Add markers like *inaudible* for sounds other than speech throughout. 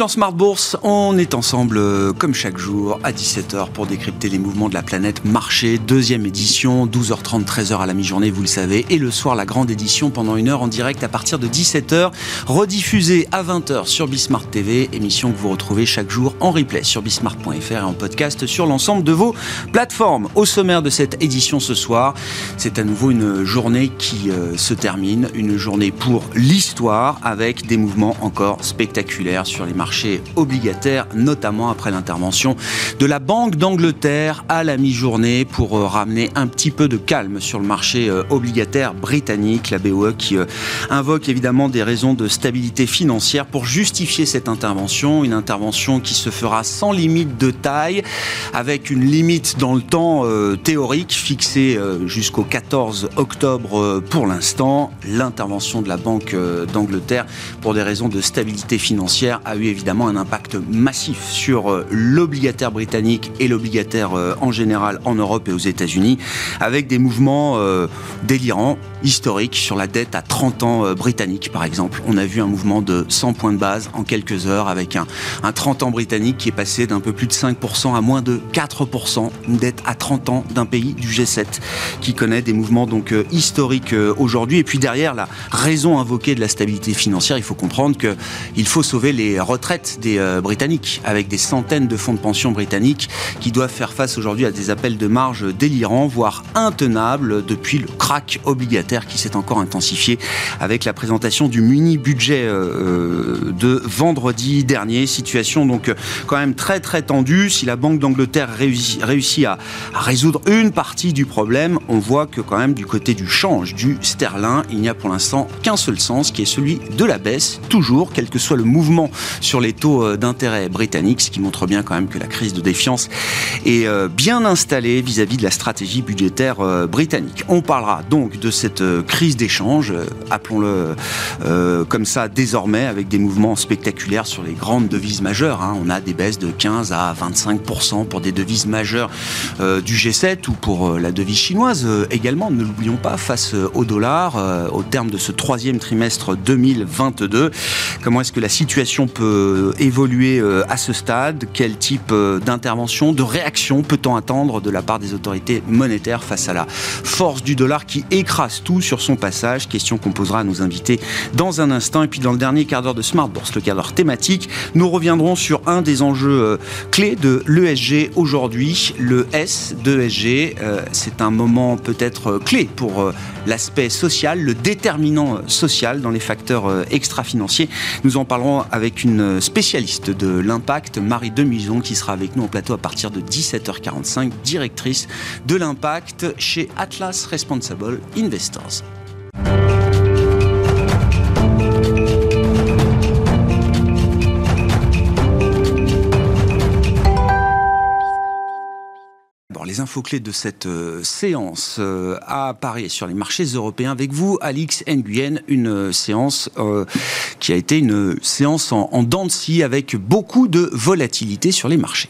Dans Smart Bourse. On est ensemble euh, comme chaque jour à 17h pour décrypter les mouvements de la planète marché. Deuxième édition, 12h30, 13h à la mi-journée, vous le savez. Et le soir, la grande édition pendant une heure en direct à partir de 17h. Rediffusée à 20h sur Bismart TV. Émission que vous retrouvez chaque jour en replay sur bismart.fr et en podcast sur l'ensemble de vos plateformes. Au sommaire de cette édition ce soir, c'est à nouveau une journée qui euh, se termine. Une journée pour l'histoire avec des mouvements encore spectaculaires sur les marchés obligataires, notamment après l'intervention de la Banque d'Angleterre à la mi-journée pour euh, ramener un petit peu de calme sur le marché euh, obligataire britannique, la BOE qui euh, invoque évidemment des raisons de stabilité financière pour justifier cette intervention, une intervention qui se fera sans limite de taille, avec une limite dans le temps théorique fixée jusqu'au 14 octobre pour l'instant. L'intervention de la Banque d'Angleterre pour des raisons de stabilité financière a eu évidemment un impact massif sur euh, l'obligataire britannique et l'obligataire euh, en général en Europe et aux États-Unis, avec des mouvements euh, délirants, historiques, sur la dette à 30 ans britannique par exemple. On a vu un mouvement de 100 points de base en quelques heures, avec un, un 30 ans britannique qui est passé d'un peu plus de 5% à moins de 4%, une dette à 30 ans d'un pays du G7 qui connaît des mouvements donc historiques aujourd'hui. Et puis derrière la raison invoquée de la stabilité financière, il faut comprendre qu'il faut sauver les des euh, Britanniques, avec des centaines de fonds de pension britanniques qui doivent faire face aujourd'hui à des appels de marge délirants, voire intenables, depuis le crack obligataire qui s'est encore intensifié avec la présentation du mini-budget euh, euh, de vendredi dernier. Situation donc quand même très très tendue. Si la Banque d'Angleterre réussit, à, à résoudre une partie du problème, on voit que quand même du côté du change du sterling, il n'y a pour l'instant qu'un seul sens, qui est celui de la baisse, toujours, quel que soit le mouvement les taux euh, d'intérêt britanniques, ce qui montre bien quand même que la crise de défiance est euh, bien installée vis-à-vis de la stratégie budgétaire euh, britannique. On parlera donc de cette crise d'échange, appelons-le comme ça désormais, avec des mouvements spectaculaires sur les grandes devises majeures. Hein. On a des baisses de 15 à 25% pour des devises majeures du G7 ou pour la devise chinoise également. Ne l'oublions pas, face au dollar, au terme de ce troisième trimestre 2022. Comment est-ce que la situation peut euh, évoluer euh, à ce stade? Quel type euh, d'intervention, de réaction peut-on attendre de la part des autorités monétaires face à la force du dollar qui écrase tout sur son passage? Question qu'on posera à nos invités dans un instant. Et puis dans le dernier quart d'heure de Smart Bourse, le quart d'heure thématique, nous reviendrons sur un des enjeux clés de l'ESG aujourd'hui, le S de ESG. C'est un moment peut-être clé pour l'aspect social, le déterminant social dans les facteurs extra-financiers. Nous en parlerons avec une spécialiste de l'impact, Marie Demison, qui sera avec nous en plateau à partir de 17h45, directrice de l'impact chez Atlas Responsible Investors. Les infos clés de cette euh, séance euh, à Paris sur les marchés européens avec vous, Alix Nguyen, une euh, séance qui a été une séance en, en dents de scie avec beaucoup de volatilité sur les marchés.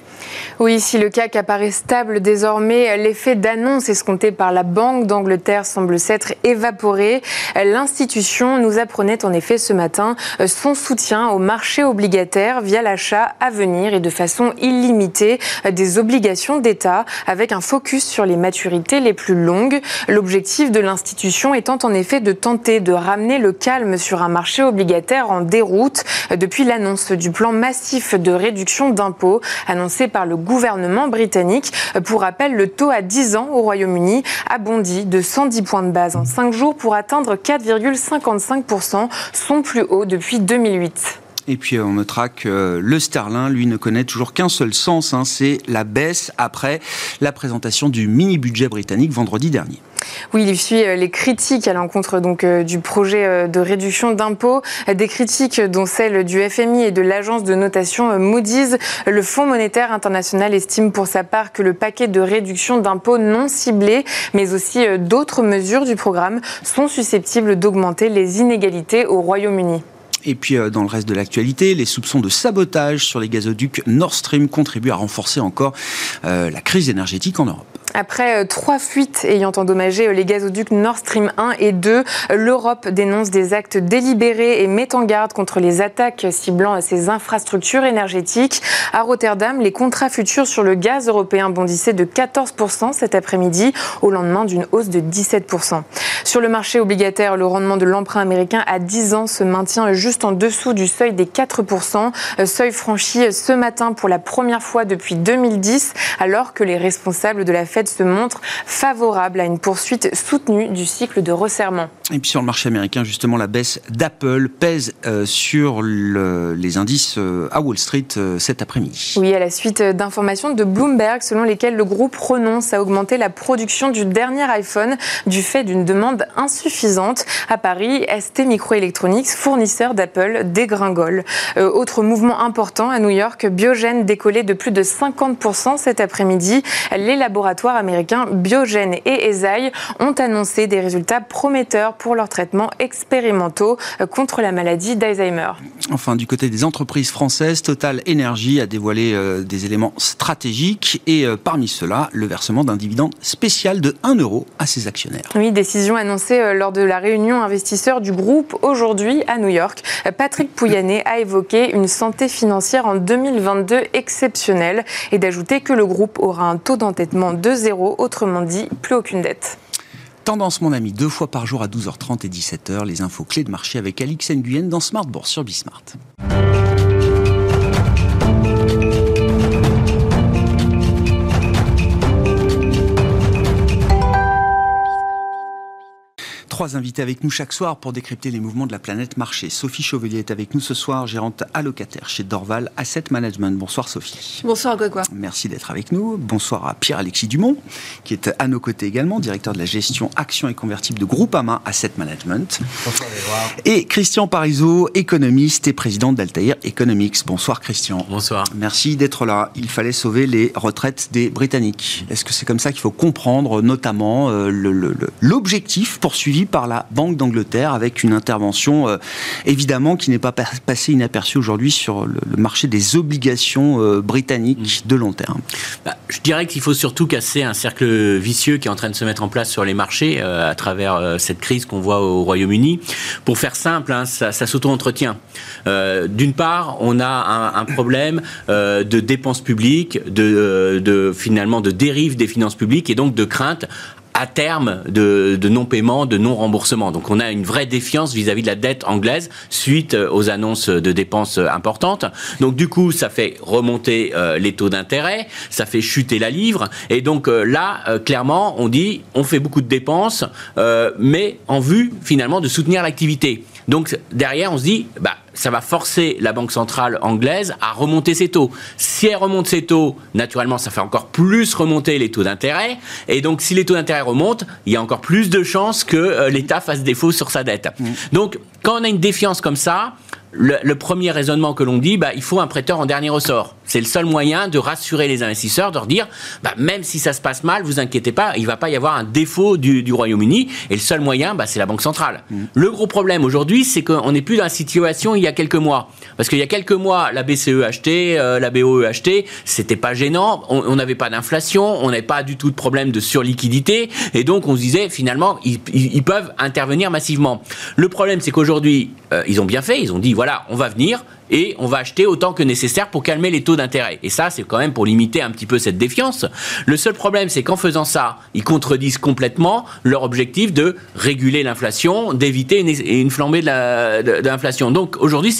Oui, si le CAC apparaît stable désormais, l'effet d'annonce escompté par la Banque d'Angleterre semble s'être évaporé. L'institution nous apprenait en effet ce matin son soutien au marché obligataire via l'achat à venir et de façon illimitée des obligations d'État avec un focus sur les maturités les plus longues. L'objectif de l'institution étant en effet de tenter de ramener le calme sur un marché obligataire en déroute depuis l'annonce du plan massif de réduction d'impôts annoncé par le gouvernement britannique. Pour rappel, le taux à 10 ans au Royaume-Uni a bondi de 110 points de base en 5 jours pour atteindre 4,55%, son plus haut depuis 2008. Et puis on notera que le sterling, lui, ne connaît toujours qu'un seul sens, hein, c'est la baisse après la présentation du mini-budget britannique vendredi dernier. Oui, il suit euh, les critiques à l'encontre euh, du projet euh, de réduction d'impôts, des critiques dont celle du FMI et de l'agence de notation Moody's. Le Fonds monétaire international estime pour sa part que le paquet de réduction d'impôts non ciblés, mais aussi d'autres mesures du programme, sont susceptibles d'augmenter les inégalités au Royaume-Uni. Et puis, euh, dans le reste de l'actualité, les soupçons de sabotage sur les gazoducs Nord Stream contribuent à renforcer encore euh, la crise énergétique en Europe. Après euh, trois fuites ayant endommagé euh, les gazoducs Nord Stream 1 et 2, l'Europe dénonce des actes délibérés et met en garde contre les attaques ciblant ses infrastructures énergétiques. À Rotterdam, les contrats futurs sur le gaz européen bondissaient de 14% cet après-midi, au lendemain d'une hausse de 17%. Sur le marché obligataire, le rendement de l'emprunt américain à 10 ans se maintient juste en dessous du seuil des 4%, euh, seuil franchi ce matin pour la première fois depuis 2010, alors que les responsables de la Fed se montre favorable à une poursuite soutenue du cycle de resserrement. Et puis sur le marché américain, justement, la baisse d'Apple pèse euh, sur les indices euh, à Wall Street euh, cet après-midi. Oui, à la suite d'informations de Bloomberg selon lesquelles le groupe renonce à augmenter la production du dernier iPhone du fait d'une demande insuffisante. À Paris, ST Microelectronics, fournisseur d'Apple, dégringole. autre mouvement important à New York, Biogen décollé de plus de 50% cet après-midi. Les laboratoires américains Biogen et Eisai ont annoncé des résultats prometteurs pour leurs traitements expérimentaux contre la maladie d'Alzheimer. Enfin, du côté des entreprises françaises, Total Energy a dévoilé euh, des éléments stratégiques et euh, parmi ceux-là, le versement d'un dividende spécial de 1 euro à ses actionnaires. Oui, décision annoncée euh, lors de la réunion investisseurs du groupe aujourd'hui à New York. Patrick Pouyanné a évoqué une santé financière en 2022 exceptionnelle et d'ajouter que le groupe aura un taux d'entêtement de autrement dit, plus aucune dette. Tendance, mon ami, deux fois par jour à 12h30 et 17h, les infos clés de marché avec Alix Nguyen dans Smart Bourse sur Bismart. Trois invités avec nous chaque soir pour décrypter les mouvements de la planète marché. Sophie Chauvelier est avec nous ce soir, gérante allocataire chez Dorval Asset Management. Bonsoir Sophie. Bonsoir Grégoire. Merci d'être avec nous. Bonsoir à Pierre-Alexis Dumont, qui est à nos côtés également, directeur de la gestion actions et convertibles de Groupama Asset Management. Bonsoir Grégoire. Et Christian Parizeau, économiste et président d'Altair Economics. Bonsoir Christian. Bonsoir. Merci d'être là. Il fallait sauver les retraites des Britanniques. Est-ce que c'est comme ça qu'il faut comprendre notamment euh, l'objectif poursuivi par la Banque d'Angleterre avec une intervention euh, évidemment qui n'est pas passée inaperçue aujourd'hui sur le, marché des obligations euh, britanniques mm. de long terme. Bah, je dirais qu'il faut surtout casser un cercle vicieux qui est en train de se mettre en place sur les marchés euh, à travers cette crise qu'on voit au Royaume-Uni. Pour faire simple, hein, ça, s'auto-entretient. D'une part, on a un, problème de dépenses publiques, de, de, finalement de dérive des finances publiques et donc de crainte à terme de, non-paiement, de non-remboursement. Donc on a une vraie défiance vis-à-vis de la dette anglaise suite euh, aux annonces de dépenses euh, importantes. Donc du coup, ça fait remonter euh, les taux d'intérêt, ça fait chuter la livre. Et donc là, clairement, on dit on fait beaucoup de dépenses, mais en vue finalement de soutenir l'activité. Donc derrière, on se dit, bah, ça va forcer la Banque centrale anglaise à remonter ses taux. Si elle remonte ses taux, naturellement, ça fait encore plus remonter les taux d'intérêt. Et donc, si les taux d'intérêt remontent, il y a encore plus de chances que euh, l'État fasse défaut sur sa dette. Mmh. Donc, quand on a une défiance comme ça, le, premier raisonnement que l'on dit, bah, il faut un prêteur en dernier ressort. C'est le seul moyen de rassurer les investisseurs, de leur dire, bah, même si ça se passe mal, vous inquiétez pas, il va pas y avoir un défaut du, Royaume-Uni. Et le seul moyen, bah, c'est la Banque centrale. Mm. Le gros problème aujourd'hui, c'est qu'on n'est plus dans la situation il y a quelques mois. Parce qu'il y a quelques mois, la BCE achetait, euh, la BOE achetait, c'était pas gênant, on n'avait pas d'inflation, on n'avait pas du tout de problème de surliquidité, et donc on se disait finalement, ils, peuvent intervenir massivement. Le problème, c'est qu'aujourd'hui, euh, ils ont bien fait, ils ont dit voilà, on va venir, et on va acheter autant que nécessaire pour calmer les taux d'intérêt. Et ça, c'est quand même pour limiter un petit peu cette défiance. Le seul problème, c'est qu'en faisant ça, ils contredisent complètement leur objectif de réguler l'inflation, d'éviter une, flambée de l'inflation. Donc aujourd'hui,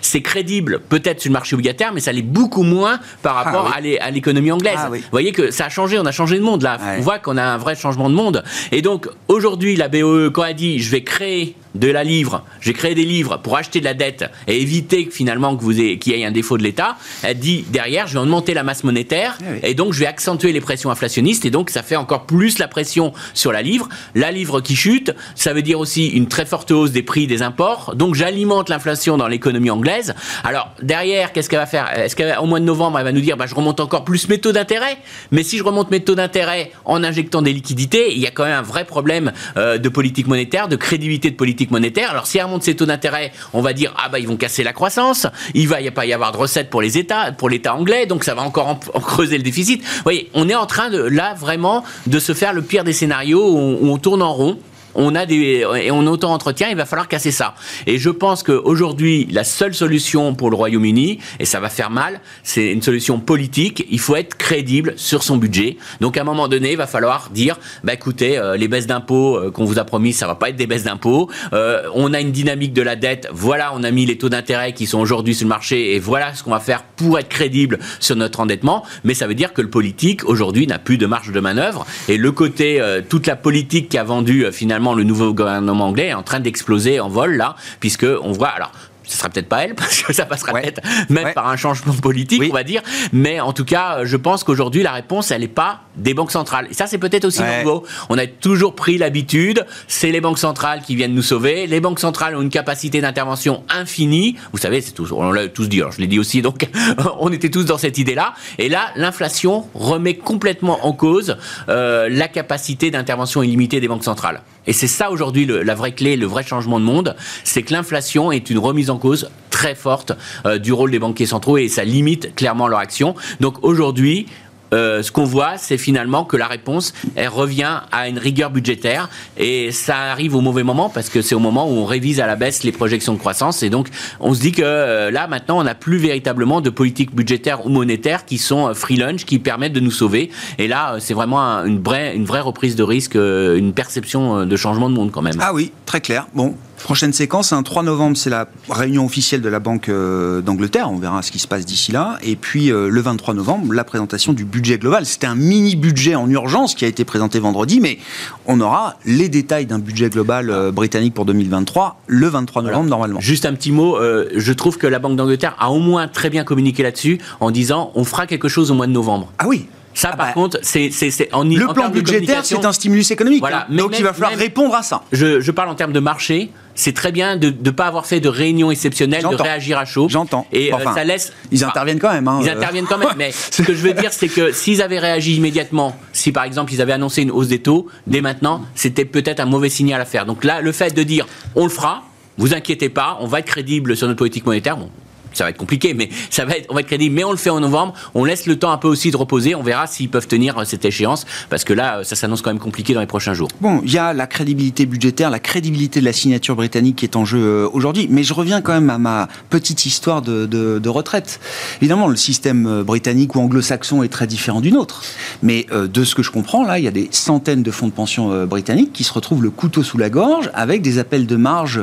c'est crédible peut-être sur le marché obligataire, mais ça l'est beaucoup moins par ah rapport à l'économie anglaise. Ah Vous voyez que ça a changé, on a changé de monde là. On voit qu'on a un vrai changement de monde. Et donc aujourd'hui, la BOE, quand elle dit je vais créer de la livre, je vais créer des livres pour acheter de la dette et éviter que finalement que vous qu'il y ait un défaut de l'État, elle dit derrière, je vais augmenter la masse monétaire Eh et donc je vais accentuer les pressions inflationnistes et donc ça fait encore plus la pression sur la livre. La livre qui chute, ça veut dire aussi une très forte hausse des prix des imports. Donc j'alimente l'inflation dans l'économie anglaise. Alors derrière, qu'est-ce qu'elle va faire? Est-ce qu'au mois de novembre, elle va nous dire, bah, je remonte encore plus mes taux d'intérêt? Mais si je remonte mes taux d'intérêt en injectant des liquidités, il y a quand même un vrai problème euh, de politique monétaire, de crédibilité de politique monétaire. Alors si elle remonte ses taux d'intérêt, on va dire, ah bah ils vont casser la croissance. Il va y a pas y avoir de recettes pour les États, pour l'État anglais, donc ça va encore en, en creuser le déficit. Vous voyez, on est en train de là vraiment de se faire le pire des scénarios où on tourne en rond on a des et on auto-entretient, il va falloir casser ça. Et je pense qu'aujourd'hui, la seule solution pour le Royaume-Uni, et ça va faire mal, c'est une solution politique. Il faut être crédible sur son budget. Donc à un moment donné, il va falloir dire, bah écoutez, euh, les baisses d'impôts euh, qu'on vous a promis, ça va pas être des baisses d'impôts. Euh, on a une dynamique de la dette. Voilà, on a mis les taux d'intérêt qui sont aujourd'hui sur le marché, et voilà ce qu'on va faire pour être crédible sur notre endettement. Mais ça veut dire que le politique aujourd'hui n'a plus de marge de manœuvre. Et le côté, toute la politique qui a vendu euh, finalement le nouveau gouvernement anglais est en train d'exploser en vol là, puisque on voit alors ce sera peut-être pas elle, *laughs* parce que ça passera Ouais. peut-être même Ouais. par un changement politique, Oui. on va dire. Mais en tout cas, je pense qu'aujourd'hui, la réponse, elle n'est pas des banques centrales. Et ça, c'est peut-être aussi Ouais. nouveau. On a toujours pris l'habitude, c'est les banques centrales qui viennent nous sauver. Les banques centrales ont une capacité d'intervention infinie. Vous savez, c'est toujours, on l'a tous dit, alors je l'ai dit aussi, donc *laughs* on était tous dans cette idée-là. Et là, l'inflation remet complètement en cause euh, la capacité d'intervention illimitée des banques centrales. Et c'est ça aujourd'hui la vraie clé, le vrai changement de monde, c'est que l'inflation est une remise en cause très forte euh, du rôle des banquiers centraux et ça limite clairement leur action. Donc aujourd'hui, euh, ce qu'on voit, c'est finalement que la réponse, elle revient à une rigueur budgétaire et ça arrive au mauvais moment parce que c'est au moment où on révise à la baisse les projections de croissance et donc on se dit que euh, là maintenant on n'a plus véritablement de politique budgétaire ou monétaire qui sont euh, free lunch, qui permettent de nous sauver et là c'est vraiment un- une vraie, une vraie reprise de risque, une perception de changement de monde quand même. Ah oui, très clair. Bon, prochaine séquence, un 3 novembre, c'est la réunion officielle de la Banque euh, d'Angleterre. On verra ce qui se passe d'ici là. Et puis euh, le 23 novembre, la présentation du budget global. C'était un mini budget en urgence qui a été présenté vendredi, mais on aura les détails d'un budget global euh, britannique pour 2023 le 23 novembre normalement. Juste un petit mot, je trouve que la Banque d'Angleterre a au moins très bien communiqué là-dessus en disant on fera quelque chose au mois de novembre. Ah oui. Ça, Ah par bah, contre, c'est Le en plan budgétaire, c'est un stimulus économique. Voilà, hein. mais Donc il va falloir même- répondre à ça. Je, je parle en termes de marché. C'est très bien de ne pas avoir fait de réunion exceptionnelle, de réagir à chaud. J'entends. Et euh, Enfin, ça laisse. Ils Enfin, interviennent quand même. hein, Ils euh. interviennent quand même, *laughs* mais ce que je veux dire, c'est que s'ils avaient réagi immédiatement, si par exemple ils avaient annoncé une hausse des taux, dès maintenant, c'était peut-être un mauvais signal à faire. Donc là, le fait de dire on le fera, vous inquiétez pas, on va être crédible sur notre politique monétaire, bon, ça va être compliqué, mais ça va être, on va être crédible, mais on le fait en novembre, on laisse le temps un peu aussi de reposer, on verra s'ils peuvent tenir euh, cette échéance, parce que là, euh, ça s'annonce quand même compliqué dans les prochains jours. Bon, il y a la crédibilité budgétaire, la crédibilité de la signature britannique qui est en jeu euh, aujourd'hui. Mais je reviens quand même à ma petite histoire de, retraite. Évidemment, le système britannique ou anglo-saxon est très différent du nôtre. Mais de ce que je comprends, là, il y a des centaines de fonds de pension britanniques qui se retrouvent le couteau sous la gorge avec des appels de marge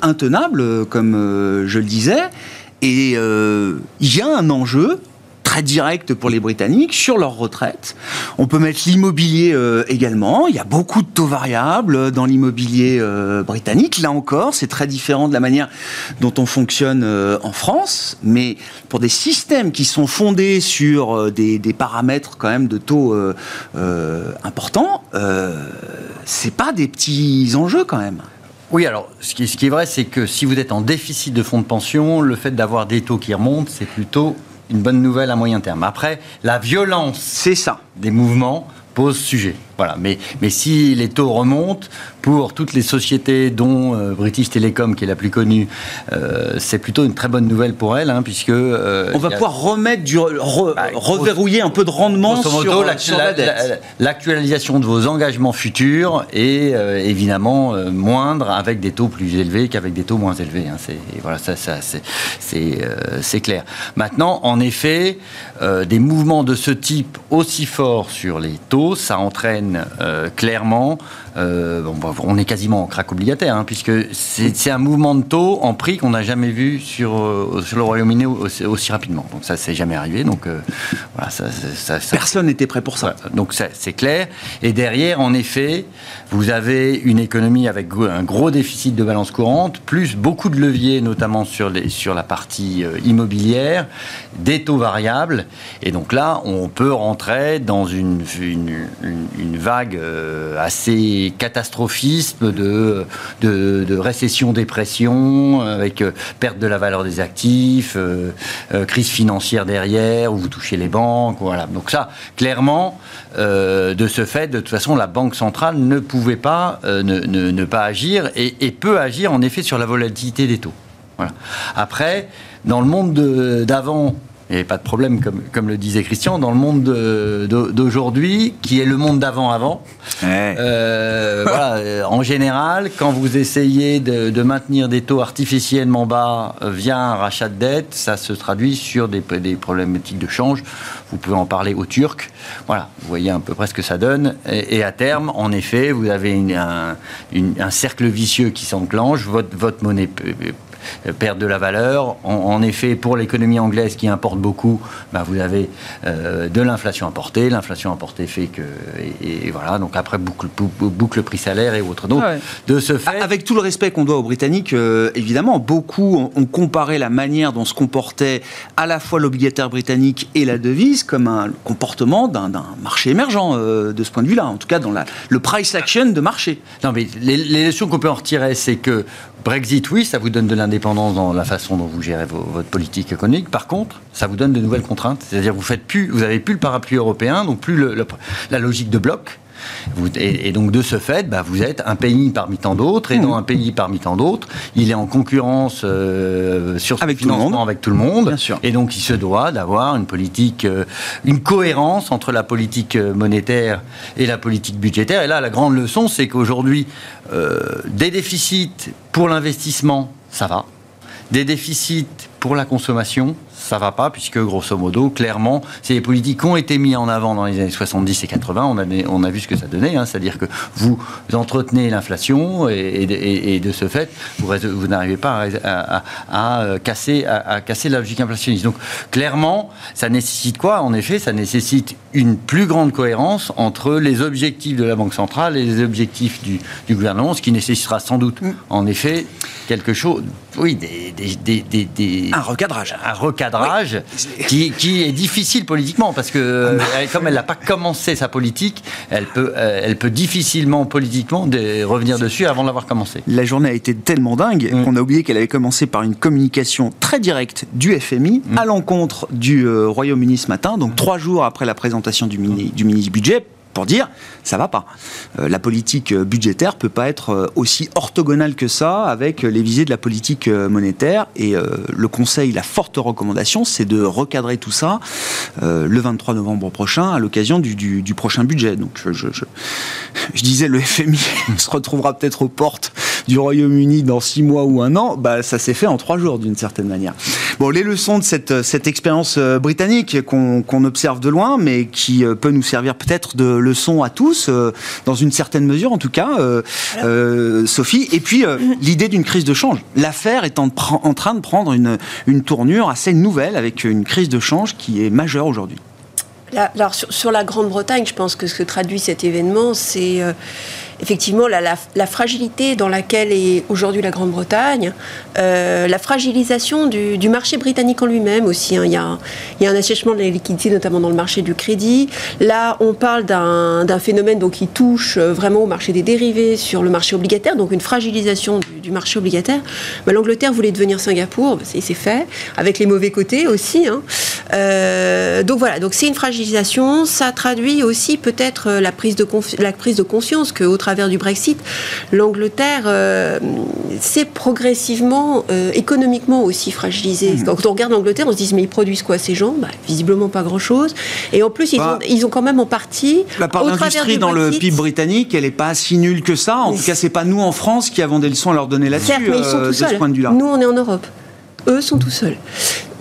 intenables, comme je le disais. Et euh, il y a un enjeu très direct pour les Britanniques sur leur retraite. On peut mettre l'immobilier euh, également. Il y a beaucoup de taux variables dans l'immobilier euh, britannique. Là encore, c'est très différent de la manière dont on fonctionne en France. Mais pour des systèmes qui sont fondés sur des, des paramètres quand même de taux importants, euh, c'est pas des petits enjeux quand même. Oui, alors, ce qui, ce qui est vrai, c'est que si vous êtes en déficit de fonds de pension, le fait d'avoir des taux qui remontent, c'est plutôt une bonne nouvelle à moyen terme. Après, la violence C'est ça. des mouvements pose sujet. Voilà. Mais, mais si les taux remontent, pour toutes les sociétés, dont euh, British Telecom, qui est la plus connue, euh, c'est plutôt une très bonne nouvelle pour elle, hein, puisque... euh, On va a- pouvoir remettre du re- Bah, reverrouiller un peu de rendement sur, modo, la- sur la la- dette. la- l'actualisation de vos engagements futurs est évidemment moindre avec des taux plus élevés qu'avec des taux moins élevés. hein. C'est voilà, ça, ça c'est clair. Maintenant, en effet, des mouvements de ce type aussi forts sur les taux, ça entraîne clairement euh, on est quasiment en crack obligataire, hein, puisque c'est un mouvement de taux en prix qu'on n'a jamais vu sur, euh, sur le Royaume-Uni aussi, rapidement. Donc ça, c'est jamais arrivé. Donc euh, voilà, ça, personne n'était prêt pour ça. donc c'est clair. Et derrière, en effet, vous avez une économie avec un gros déficit de balance courante, plus beaucoup de leviers, notamment sur, les, sur la partie immobilière, des taux variables. Et donc là, on peut rentrer dans une, une vague assez catastrophisme, de, de, récession, dépression, avec euh, perte de la valeur des actifs, euh, euh, crise financière derrière, où vous touchez les banques. Voilà. Donc ça, clairement, de ce fait, de toute façon, la Banque centrale ne pouvait pas ne, pas agir et, peut agir en effet sur la volatilité des taux. Après, dans le monde d'avant, il n'y avait pas de problème, comme, comme le disait Christian, dans le monde d'aujourd'hui, qui est le monde d'avant-avant. Euh, *laughs* voilà, euh, en général, quand vous essayez de, maintenir des taux artificiellement bas euh, via un rachat de dette, ça se traduit sur des, des problématiques de change. Vous pouvez en parler aux Turcs. Voilà, vous voyez à peu près ce que ça donne. Et, à terme, en effet, vous avez un, un, cercle vicieux qui s'enclenche. Votre, votre monnaie euh, perdre de la valeur. En, effet, pour l'économie anglaise qui importe beaucoup, bah, vous avez euh, de l'inflation importée. L'inflation importée fait que. Et, voilà, donc après, boucle, boucle prix-salaire et autres. Donc, de ce fait. Avec tout le respect qu'on doit aux Britanniques, euh, évidemment, beaucoup ont, comparé la manière dont se comportait à la fois l'obligataire britannique et la devise comme un comportement d'un marché émergent de ce point de vue-là. En tout cas, dans la, le price action de marché. Non, mais les, les leçons qu'on peut en retirer, c'est que Brexit, oui, ça vous donne de l'indépendance dans la façon dont vous gérez votre politique économique. Par contre, ça vous donne de nouvelles contraintes. C'est-à-dire vous faites plus, vous avez plus le parapluie européen, donc plus la logique de bloc et, donc de ce fait, bah, vous êtes un pays parmi tant d'autres, et dans mmh. un pays parmi tant d'autres, il est en concurrence euh, sur avec financement tout avec tout le monde, et donc il se doit d'avoir une politique, euh, une cohérence entre la politique euh, monétaire et la politique budgétaire. Et là, la grande leçon, c'est qu'aujourd'hui, des déficits pour l'investissement, ça va. Des déficits pour la consommation, ça va pas, puisque grosso modo, clairement, c'est les politiques qui ont été mis en avant dans les années 70 et 80. On a, vu ce que ça donnait, hein. c'est-à-dire que vous entretenez l'inflation et, de ce fait, vous, n'arrivez pas à, casser, la logique inflationniste. Donc, clairement, ça nécessite quoi? En effet, ça nécessite une plus grande cohérence entre les objectifs de la Banque centrale et les objectifs du, gouvernement, ce qui nécessitera sans doute, en effet, quelque chose, oui, des, des, un recadrage. Un recadrage qui, qui, est difficile politiquement parce que euh, comme elle n'a pas commencé sa politique, elle peut, euh, elle peut difficilement politiquement revenir dessus avant d'avoir commencé. La journée a été tellement dingue mm. qu'on a oublié qu'elle avait commencé par une communication très directe du FMI mm. à l'encontre du euh, Royaume-Uni ce matin, donc trois jours après la présentation du mini, du mini budget pour dire ça va pas. Euh, la politique euh, budgétaire peut pas être euh, aussi orthogonale que ça avec les visées de la politique monétaire. Et le Conseil, la forte recommandation, c'est de recadrer tout ça le 23 novembre prochain à l'occasion du, prochain budget. Donc je, je, je disais le FMI *laughs* se retrouvera peut-être aux portes du Royaume-Uni dans six mois ou un an. Bah ça s'est fait en trois jours d'une certaine manière. Bon, les leçons de cette, cette expérience britannique qu'on observe de loin, mais qui peut nous servir peut-être de leçon à tous, euh, dans une certaine mesure en tout cas, euh, euh, Sophie. Et puis *clears throat* l'idée d'une crise de change. L'affaire est en, en, train de prendre une, une tournure assez nouvelle avec une crise de change qui est majeure aujourd'hui. Alors sur, la Grande-Bretagne, je pense que ce que traduit cet événement, c'est effectivement la, fragilité dans laquelle est aujourd'hui la Grande-Bretagne, euh, la fragilisation du, marché britannique en lui-même aussi. Hein. Il, y a il, un, assèchement de la liquidité, notamment dans le marché du crédit. Là, on parle d'un phénomène donc, qui touche euh, vraiment au marché des dérivés, sur le marché obligataire, donc une fragilisation du, marché obligataire. L'Angleterre voulait devenir Singapour, c'est fait, avec les mauvais côtés aussi. Hein. Euh, donc voilà, donc c'est une fragilisation. Ça traduit aussi peut-être la prise de, la prise de conscience que travers du Brexit, l'Angleterre euh, s'est progressivement, euh, économiquement aussi fragilisée. Mmh. Quand on regarde l'Angleterre, on se dit mais ils produisent quoi ces gens? Bah, Visiblement pas grand-chose. Et en plus, ils, bah, ont, ils, ont, quand même en partie... La part d'industrie dans le PIB britannique, elle n'est pas si nulle que ça. En tout cas, c'est pas nous en France qui avons des leçons à leur donner là-dessus, euh, de ce point de vue-là. Nous, on est en Europe. Eux sont tout seuls.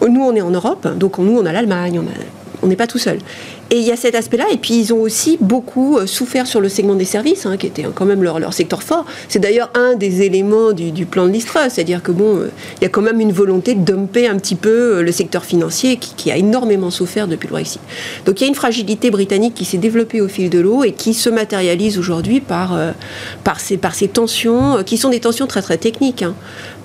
Nous, on est en Europe, donc nous, on a l'Allemagne, on n'est pas tout seul. Et il y a cet aspect-là. Et puis, ils ont aussi beaucoup euh, souffert sur le segment des services, hein, qui était quand même leur, leur secteur fort. C'est d'ailleurs un des éléments du, plan de l'ISTRA. C'est-à-dire que, bon, euh, il y a quand même une volonté de dumper un petit peu le secteur financier qui, a énormément souffert depuis le Brexit. Donc, il y a une fragilité britannique qui s'est développée au fil de l'eau et qui se matérialise aujourd'hui par, par, ces, par ces tensions, qui sont des tensions très, très techniques. Hein.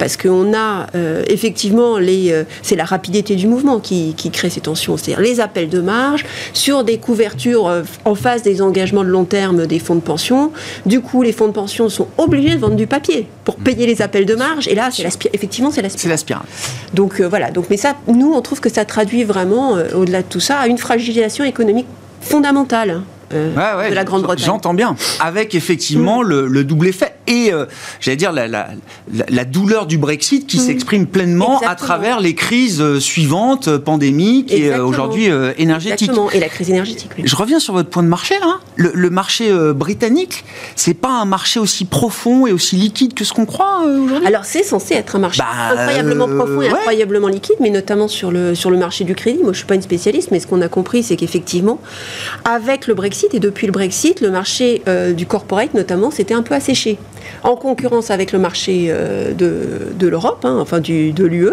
Parce qu'on a effectivement, les, c'est la rapidité du mouvement qui, qui crée ces tensions. C'est-à-dire les appels de marge sur des couvertures euh, en face des engagements de long terme des fonds de pension. Du coup, les fonds de pension sont obligés de vendre du papier pour mm. payer les appels de marge. Et là, c'est effectivement, c'est la spirale. C'est la spirale. Donc euh, voilà. Donc, mais ça, nous, on trouve que ça traduit vraiment, euh, au-delà de tout ça, à une fragilisation économique fondamentale. Euh, de la Grande-Bretagne. J'entends bien. Avec effectivement le, double effet et, euh, j'allais dire, la, la, la, douleur du Brexit qui mm. s'exprime pleinement à travers les crises euh, suivantes, pandémiques et aujourd'hui énergétiques. Exactement. Et la crise énergétique. Je reviens sur votre point de marché là. Le, le marché britannique, c'est pas un marché aussi profond et aussi liquide que ce qu'on croit aujourd'hui? Alors c'est censé être un marché bah, incroyablement profond et incroyablement liquide, mais notamment sur le, sur le marché du crédit. Moi je suis pas une spécialiste, mais ce qu'on a compris, c'est qu'effectivement, avec le Brexit, et depuis le Brexit, le marché euh, du corporate notamment s'était un peu asséché. En concurrence avec le marché euh, de, l'Europe, hein, enfin du, de l'UE,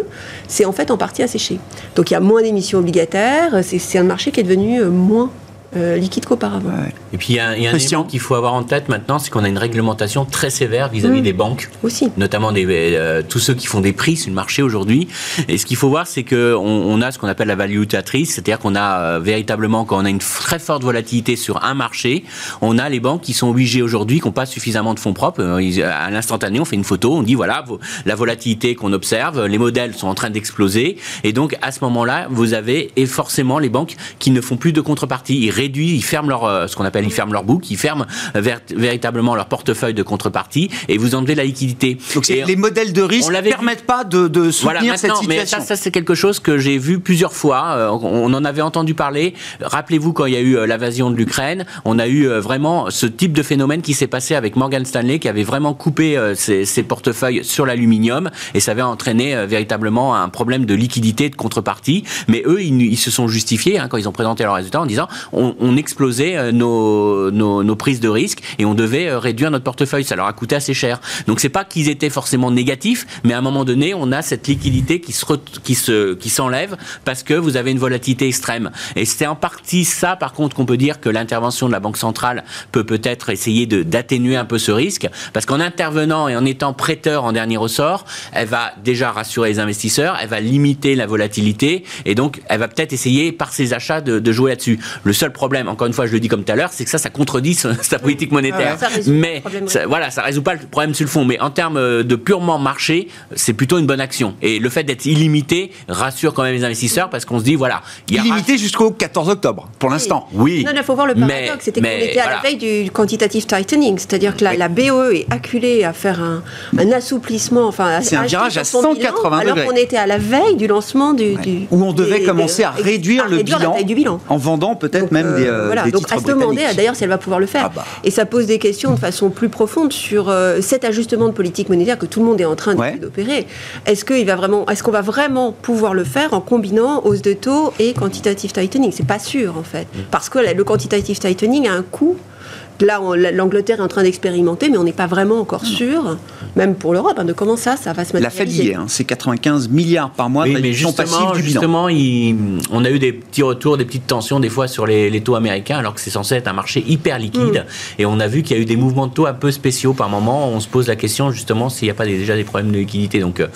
c'est en fait en partie asséché. Donc il y a moins d'émissions obligataires, c'est un marché qui est devenu euh, moins euh, liquide qu'auparavant. Et puis il y a, un élément qu'il faut avoir en tête maintenant, c'est qu'on a une réglementation très sévère vis-à-vis mm. des banques, aussi, notamment des, euh, tous ceux qui font des prix sur le marché aujourd'hui. Et ce qu'il faut voir, c'est qu'on on a ce qu'on appelle la valuatrice, c'est-à-dire qu'on a euh, véritablement quand on a une très forte volatilité sur un marché, on a les banques qui sont obligées aujourd'hui, qui n'ont pas suffisamment de fonds propres. à l'instantané, on fait une photo, on dit voilà la volatilité qu'on observe, les modèles sont en train d'exploser, et donc à ce moment-là, vous avez et forcément les banques qui ne font plus de contrepartie ils ferment leur, euh, ce qu'on appelle, ils ferment leur book, ils ferment euh, véritablement leur portefeuille de contrepartie et vous enlevez la liquidité. Donc les modèles de risque ne permettent pas de, de soutenir cette situation. Mais ça, ça c'est quelque chose que j'ai vu plusieurs fois. Euh, on en avait entendu parler. Rappelez-vous quand il y a eu l'invasion de l'Ukraine, on a eu vraiment ce type de phénomène qui s'est passé avec Morgan Stanley qui avait vraiment coupé ses, ses portefeuilles sur l'aluminium et ça avait entraîné véritablement un problème de liquidité de contrepartie. Mais eux, ils, se sont justifiés hein, quand ils ont présenté leurs résultats en disant on, on, explosait euh, nos, nos, prises de risque et on devait euh, réduire notre portefeuille. Ça leur a coûté assez cher. Donc c'est pas qu'ils étaient forcément négatifs, mais à un moment donné, on a cette liquidité qui se qui se qui s'enlève parce que vous avez une volatilité extrême. Et c'est en partie ça, par contre, qu'on peut dire que l'intervention de la banque centrale peut peut-être essayer de d'atténuer un peu ce risque, parce qu'en intervenant et en étant prêteur en dernier ressort, elle va déjà rassurer les investisseurs, elle va limiter la volatilité et donc elle va peut-être essayer par ses achats de, de jouer là-dessus. Le seul problème, encore une fois, je le dis comme tout à l'heure, c'est que ça, ça contredit *laughs* sa politique monétaire. mais ça, voilà, ça résout pas le problème sur le fond. Mais en termes euh, de purement marché, c'est plutôt une bonne action. Et le fait d'être illimité rassure quand même les investisseurs parce qu'on se dit, voilà. illimité jusqu'au 14 octobre, pour l'instant. Oui. Non, il faut voir le paradoxe. C'était qu'on était à la veille du quantitative tightening. C'est-à-dire que la, BOE est acculée à faire un, assouplissement. Enfin, c'est un virage à 180 Alors qu'on était à la veille du lancement du. Où on devait commencer à réduire, le bilan, du bilan. En vendant peut-être même euh, des, euh, voilà, donc à se demander d'ailleurs si elle va pouvoir le faire. Ah bah. Et ça pose des questions de façon plus profonde sur euh, cet ajustement de politique monétaire que tout le monde est en train d'opérer. Est-ce qu'on va vraiment, est-ce qu'on va vraiment pouvoir le faire en combinant hausse de taux et quantitative tightening? C'est pas sûr en fait, mm. parce que le quantitative tightening a un coût Là, l'Angleterre est en train d'expérimenter, mais on n'est pas vraiment encore sûr, même pour l'Europe, hein, de comment ça, ça va se matérialiser. La Fed hein, c'est 95 milliards par mois de mais justement, du justement on a eu des petits retours, des petites tensions des fois sur les, taux américains, alors que c'est censé être un marché hyper liquide. Mm. Et on a vu qu'il y a eu des mouvements de taux un peu spéciaux par moment. On se pose la question justement s'il n'y a pas déjà des problèmes de liquidité. Donc euh,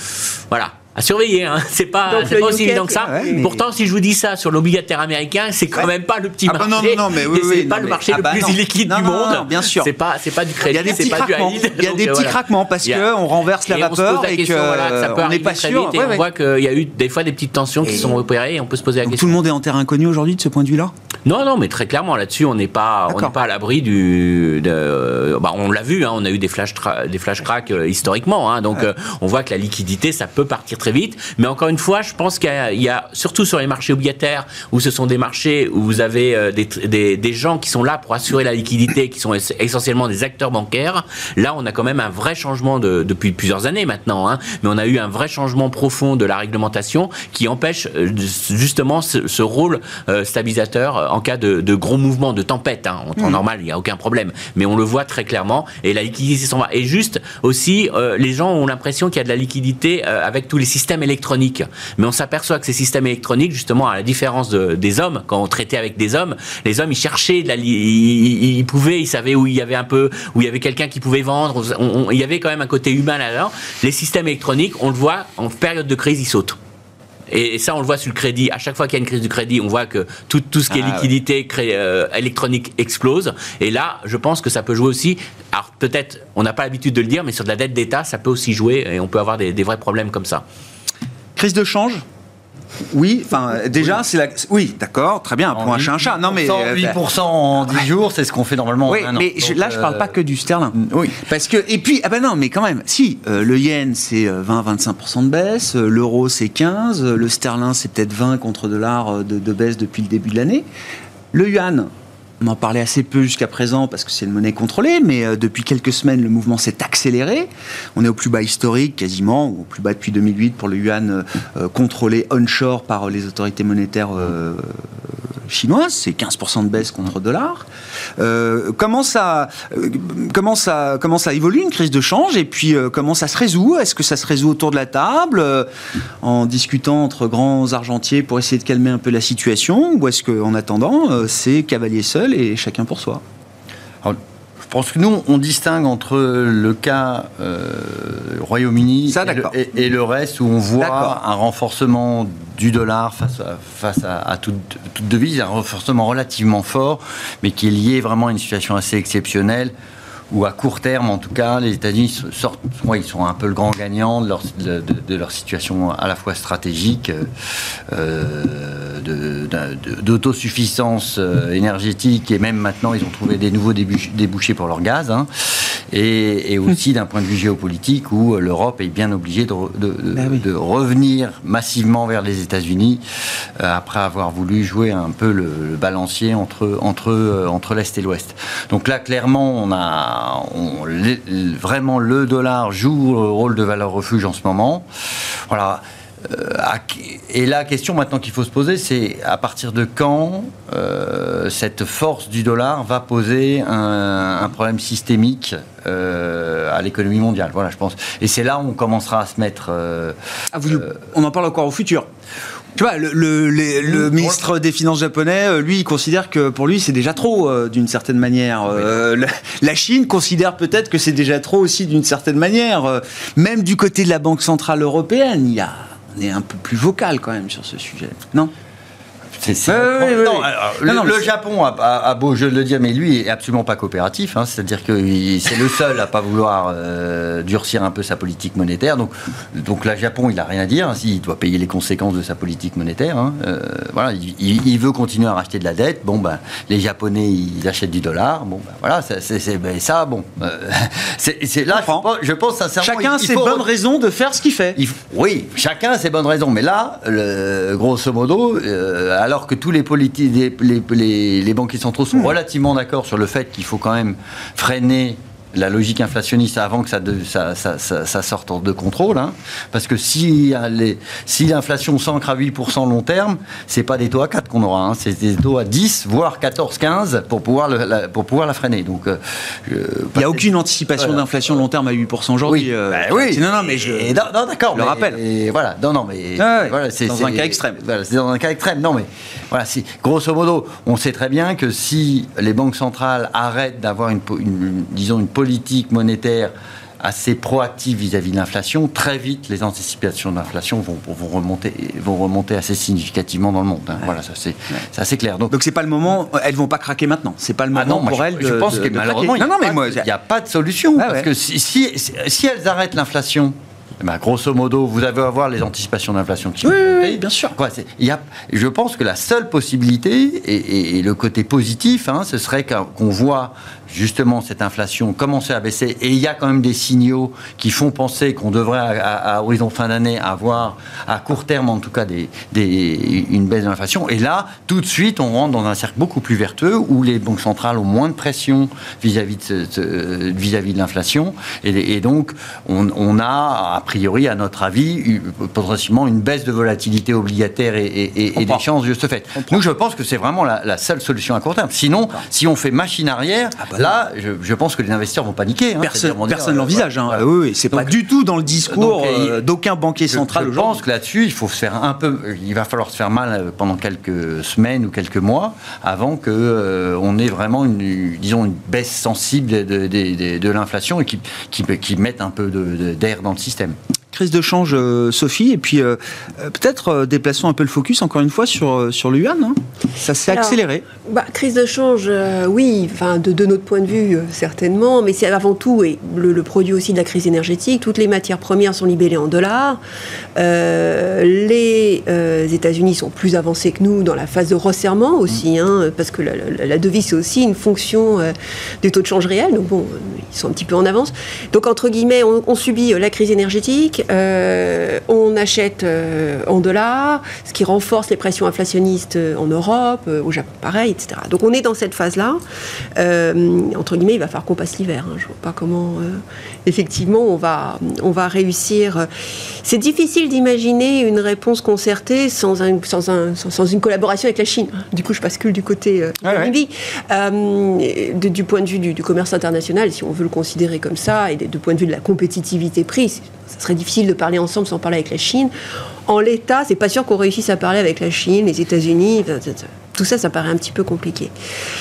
voilà, à surveiller, hein. c'est pas, pas aussi évident que ça. Pourtant, si je vous dis ça sur l'obligataire américain, c'est quand même pas le petit ah bah marché. non, non, mais oui, *laughs* c'est pas le marché ah le bah plus illiquide du monde. bien sûr. C'est pas, c'est pas du crédit, c'est pas du high Il y a des petits craquements parce que on renverse la vapeur et, que ça peut on n'est pas sûr. Vite, et on voit qu'il y a eu des fois des petites tensions qui sont opérées. Et on peut se poser la question. Tout le monde est en terrain inconnu aujourd'hui de ce point de vue-là? Non, non, mais très clairement là-dessus, on n'est pas, on n'est pas à l'abri du. De, bah, on l'a vu, hein, on a eu des flash, des flash cracks euh, historiquement, hein, donc euh, on voit que la liquidité, ça peut partir très vite. Mais encore une fois, je pense qu'il y, a, surtout sur les marchés obligataires, où ce sont des marchés où vous avez euh, des, des, des, gens qui sont là pour assurer la liquidité, qui sont essentiellement des acteurs bancaires. Là, on a quand même un vrai changement de, depuis plusieurs années maintenant, hein, mais on a eu un vrai changement profond de la réglementation qui empêche justement ce, ce rôle stabilisateur en cas de, de, gros mouvements, de tempête. Hein. En temps mmh. normal, il n'y a aucun problème. Mais on le voit très clairement et la liquidité s'en va. Et juste aussi, euh, les gens ont l'impression qu'il y a de la liquidité euh, avec tous les systèmes électroniques. Mais on s'aperçoit que ces systèmes électroniques, justement, à la différence des hommes, quand on traitait avec des hommes, les hommes, ils cherchaient de la, ils, ils, pouvaient, ils savaient où il y avait un peu, où il y avait quelqu'un qui pouvait vendre. il y avait quand même un côté humain là-dedans. Les systèmes électroniques, on le voit, en période de crise, ils sautent. Et ça, on le voit sur le crédit. À chaque fois qu'il y a une crise du crédit, on voit que tout, tout ce qui est ah, liquidité euh, électronique explose. Et là, je pense que ça peut jouer aussi. Alors peut-être, on n'a pas l'habitude de le dire, mais sur de la dette d'État, ça peut aussi jouer et on peut avoir des vrais problèmes comme ça. Crise de change? Oui, enfin déjà c'est la oui, d'accord, très bien, pour un chat un chat. Non mais 8% euh, en 10 jours, c'est ce qu'on fait normalement. Oui, mais là je parle pas que du sterling. Oui. Parce que et puis ah ben non, mais quand même, si euh, le yen c'est 20-25% euh, de baisse, l'euro c'est 15, le sterling c'est peut-être 20 contre dollar de, de baisse depuis le début de l'année. Le yuan, on en parlait assez peu jusqu'à présent parce que c'est une monnaie contrôlée, mais euh, depuis quelques semaines, le mouvement s'est accéléré. On est au plus bas historique quasiment, ou au plus bas depuis 2008 pour le yuan euh, euh, contrôlé onshore par les autorités monétaires chinoise, c'est 15% de baisse contre dollar. Comment, ça, comment, ça, comment ça évolue une crise de change? Et puis comment ça se résout? Est-ce que ça se résout autour de la table en discutant entre grands argentiers pour essayer de calmer un peu la situation? Ou est-ce qu'en attendant c'est cavalier seul et chacun pour soi. Je pense que nous, on distingue entre le cas euh, Royaume-Uni et, le reste où on voit un renforcement du dollar face à, face à, toute, toute devise, un renforcement relativement fort, mais qui est lié vraiment à une situation assez exceptionnelle ou à court terme, en tout cas, les États-Unis sortent, ils sont un peu le grand gagnant de leur, de, leur situation à la fois stratégique, euh, d'autosuffisance euh, énergétique, et même maintenant, ils ont trouvé des nouveaux débouchés pour leur gaz, hein, et, aussi d'un point de vue géopolitique, où l'Europe est bien obligée de, bah revenir massivement vers les États-Unis, euh, après avoir voulu jouer un peu le, balancier entre, entre, entre l'Est et l'Ouest. Donc là, clairement, on a vraiment le dollar joue le rôle de valeur refuge en ce moment. Voilà. Euh, et la question maintenant qu'il faut se poser, c'est à partir de quand euh, cette force du dollar va poser un, problème systémique euh, à l'économie mondiale? Voilà, je pense. Et c'est là où on commencera à se mettre. Ah, on en parle encore au futur. Tu vois, le, ministre des Finances japonais, euh, lui, il considère que pour lui, c'est déjà trop, euh, d'une certaine manière. Euh, la, Chine considère peut-être que c'est déjà trop aussi, d'une certaine manière. même du côté de la Banque Centrale Européenne, il y a, on est un peu plus vocal quand même sur ce sujet. Non? Le, Japon a, beau je le dire, mais lui est absolument pas coopératif. Hein. C'est-à-dire que c'est le seul à pas vouloir euh, durcir un peu sa politique monétaire. Donc, donc là, Japon, il a rien à dire. Hein, il doit payer les conséquences de sa politique monétaire. Hein. Euh, voilà, il, veut continuer à racheter de la dette. Bon, ben, les Japonais, ils achètent du dollar. Bon, ben, voilà, c'est ben, ça. Bon, euh, *laughs* c'est là. Je pense, sincèrement. Chacun a ses bonnes raisons de faire ce qu'il fait. oui, chacun a ses bonnes raisons. Mais là, le, grosso modo, alors que tous les, les, les, les banquiers centraux sont hmm. relativement d'accord sur le fait qu'il faut quand même freiner la logique inflationniste avant que ça, ça, ça, ça, sorte de contrôle. Hein. Parce que si, si l'inflation s'ancre à 8% long terme, c'est pas des taux à 4 qu'on aura, hein. c'est des taux à 10, voire 14, 15 pour pouvoir, la, pour pouvoir la freiner. Donc, euh, Il n'y a aucune anticipation d'inflation long terme à 8% aujourd'hui. Oui, euh, bah oui. Non, non, mais je non, d'accord, le rappelle. Et voilà, non, non, mais voilà, c'est dans un cas extrême. Voilà, c'est dans un cas extrême. Non, mais voilà, grosso modo, on sait très bien que si les banques centrales arrêtent d'avoir une, une, disons, une politique monétaire assez proactive vis-à-vis de l'inflation, très vite les anticipations d'inflation vont, vont, remonter, vont remonter assez significativement dans le monde. Hein. Voilà, ça c'est assez clair. Donc c'est pas le moment, elles vont pas craquer maintenant. C'est pas le ah moment pour elles. Je, pense que malheureusement, il n'y a, pas de solution parce que si, si, si elles arrêtent l'inflation eh ben, grosso modo, vous allez avoir les anticipations d'inflation qui oui, oui, bien sûr. Quoi, y a, je pense que la seule possibilité, et, le côté positif, hein, ce serait qu'on voit justement cette inflation commencer à baisser, et il y a quand même des signaux qui font penser qu'on devrait, à, horizon fin d'année, avoir à court terme en tout cas des, une baisse de l'inflation. Et là, tout de suite, on rentre dans un cercle beaucoup plus vertueux où les banques centrales ont moins de pression vis-à-vis de, vis-à-vis de l'inflation. Et, donc, on, a, a priori, à notre avis, potentiellement une baisse de volatilité obligataire et, et, des chances de ce fait. Nous, je pense que c'est vraiment la, seule solution à court terme. Sinon, si on fait machine arrière, ah bah là, je, pense que les investisseurs vont paniquer. Hein, personne ne l'envisage. Hein. Oui, c'est pas du tout dans le discours euh, d'aucun banquier central Je pense que là-dessus, il faut se faire un peu, il va falloir se faire mal euh, pendant quelques semaines ou quelques mois avant que euh, on ait vraiment une, disons, une baisse sensible de, de, l'inflation et qui, qui, qui mette un peu d'air dans le système crise de change, euh, Sophie, et puis euh, euh, peut-être déplaçons un peu le focus encore une fois sur, sur le yuan. Hein. Ça s'est accéléré. Bah, crise de change, oui, enfin, de, de, notre point de vue, certainement, mais c'est avant tout et le, produit aussi de la crise énergétique. Toutes les matières premières sont libellées en dollars. les États-Unis sont plus avancés que nous dans la phase de resserrement aussi, mm. hein, parce que la, devise, c'est aussi une fonction des taux de change réels. Donc, bon, ils sont un petit peu en avance. Donc, entre guillemets, on, on subit la crise énergétique euh, on achète euh, en dollars, ce qui renforce les pressions inflationnistes euh, en Europe, au Japon pareil, etc. Donc on est dans cette phase-là. entre guillemets, il va falloir qu'on passe l'hiver. Hein. Je ne vois pas comment, effectivement, on va, on va réussir. C'est difficile d'imaginer une réponse concertée sans, un, sans, un, sans, une collaboration avec la Chine. Du coup, je bascule du côté ah du point de vue du, commerce international, si on veut le considérer comme ça, et du point de vue de la compétitivité prix, ça serait difficile de parler ensemble sans parler avec la Chine. En l'état, c'est pas sûr qu'on réussisse à parler avec la Chine, les États-Unis tout ça, ça paraît un petit peu compliqué.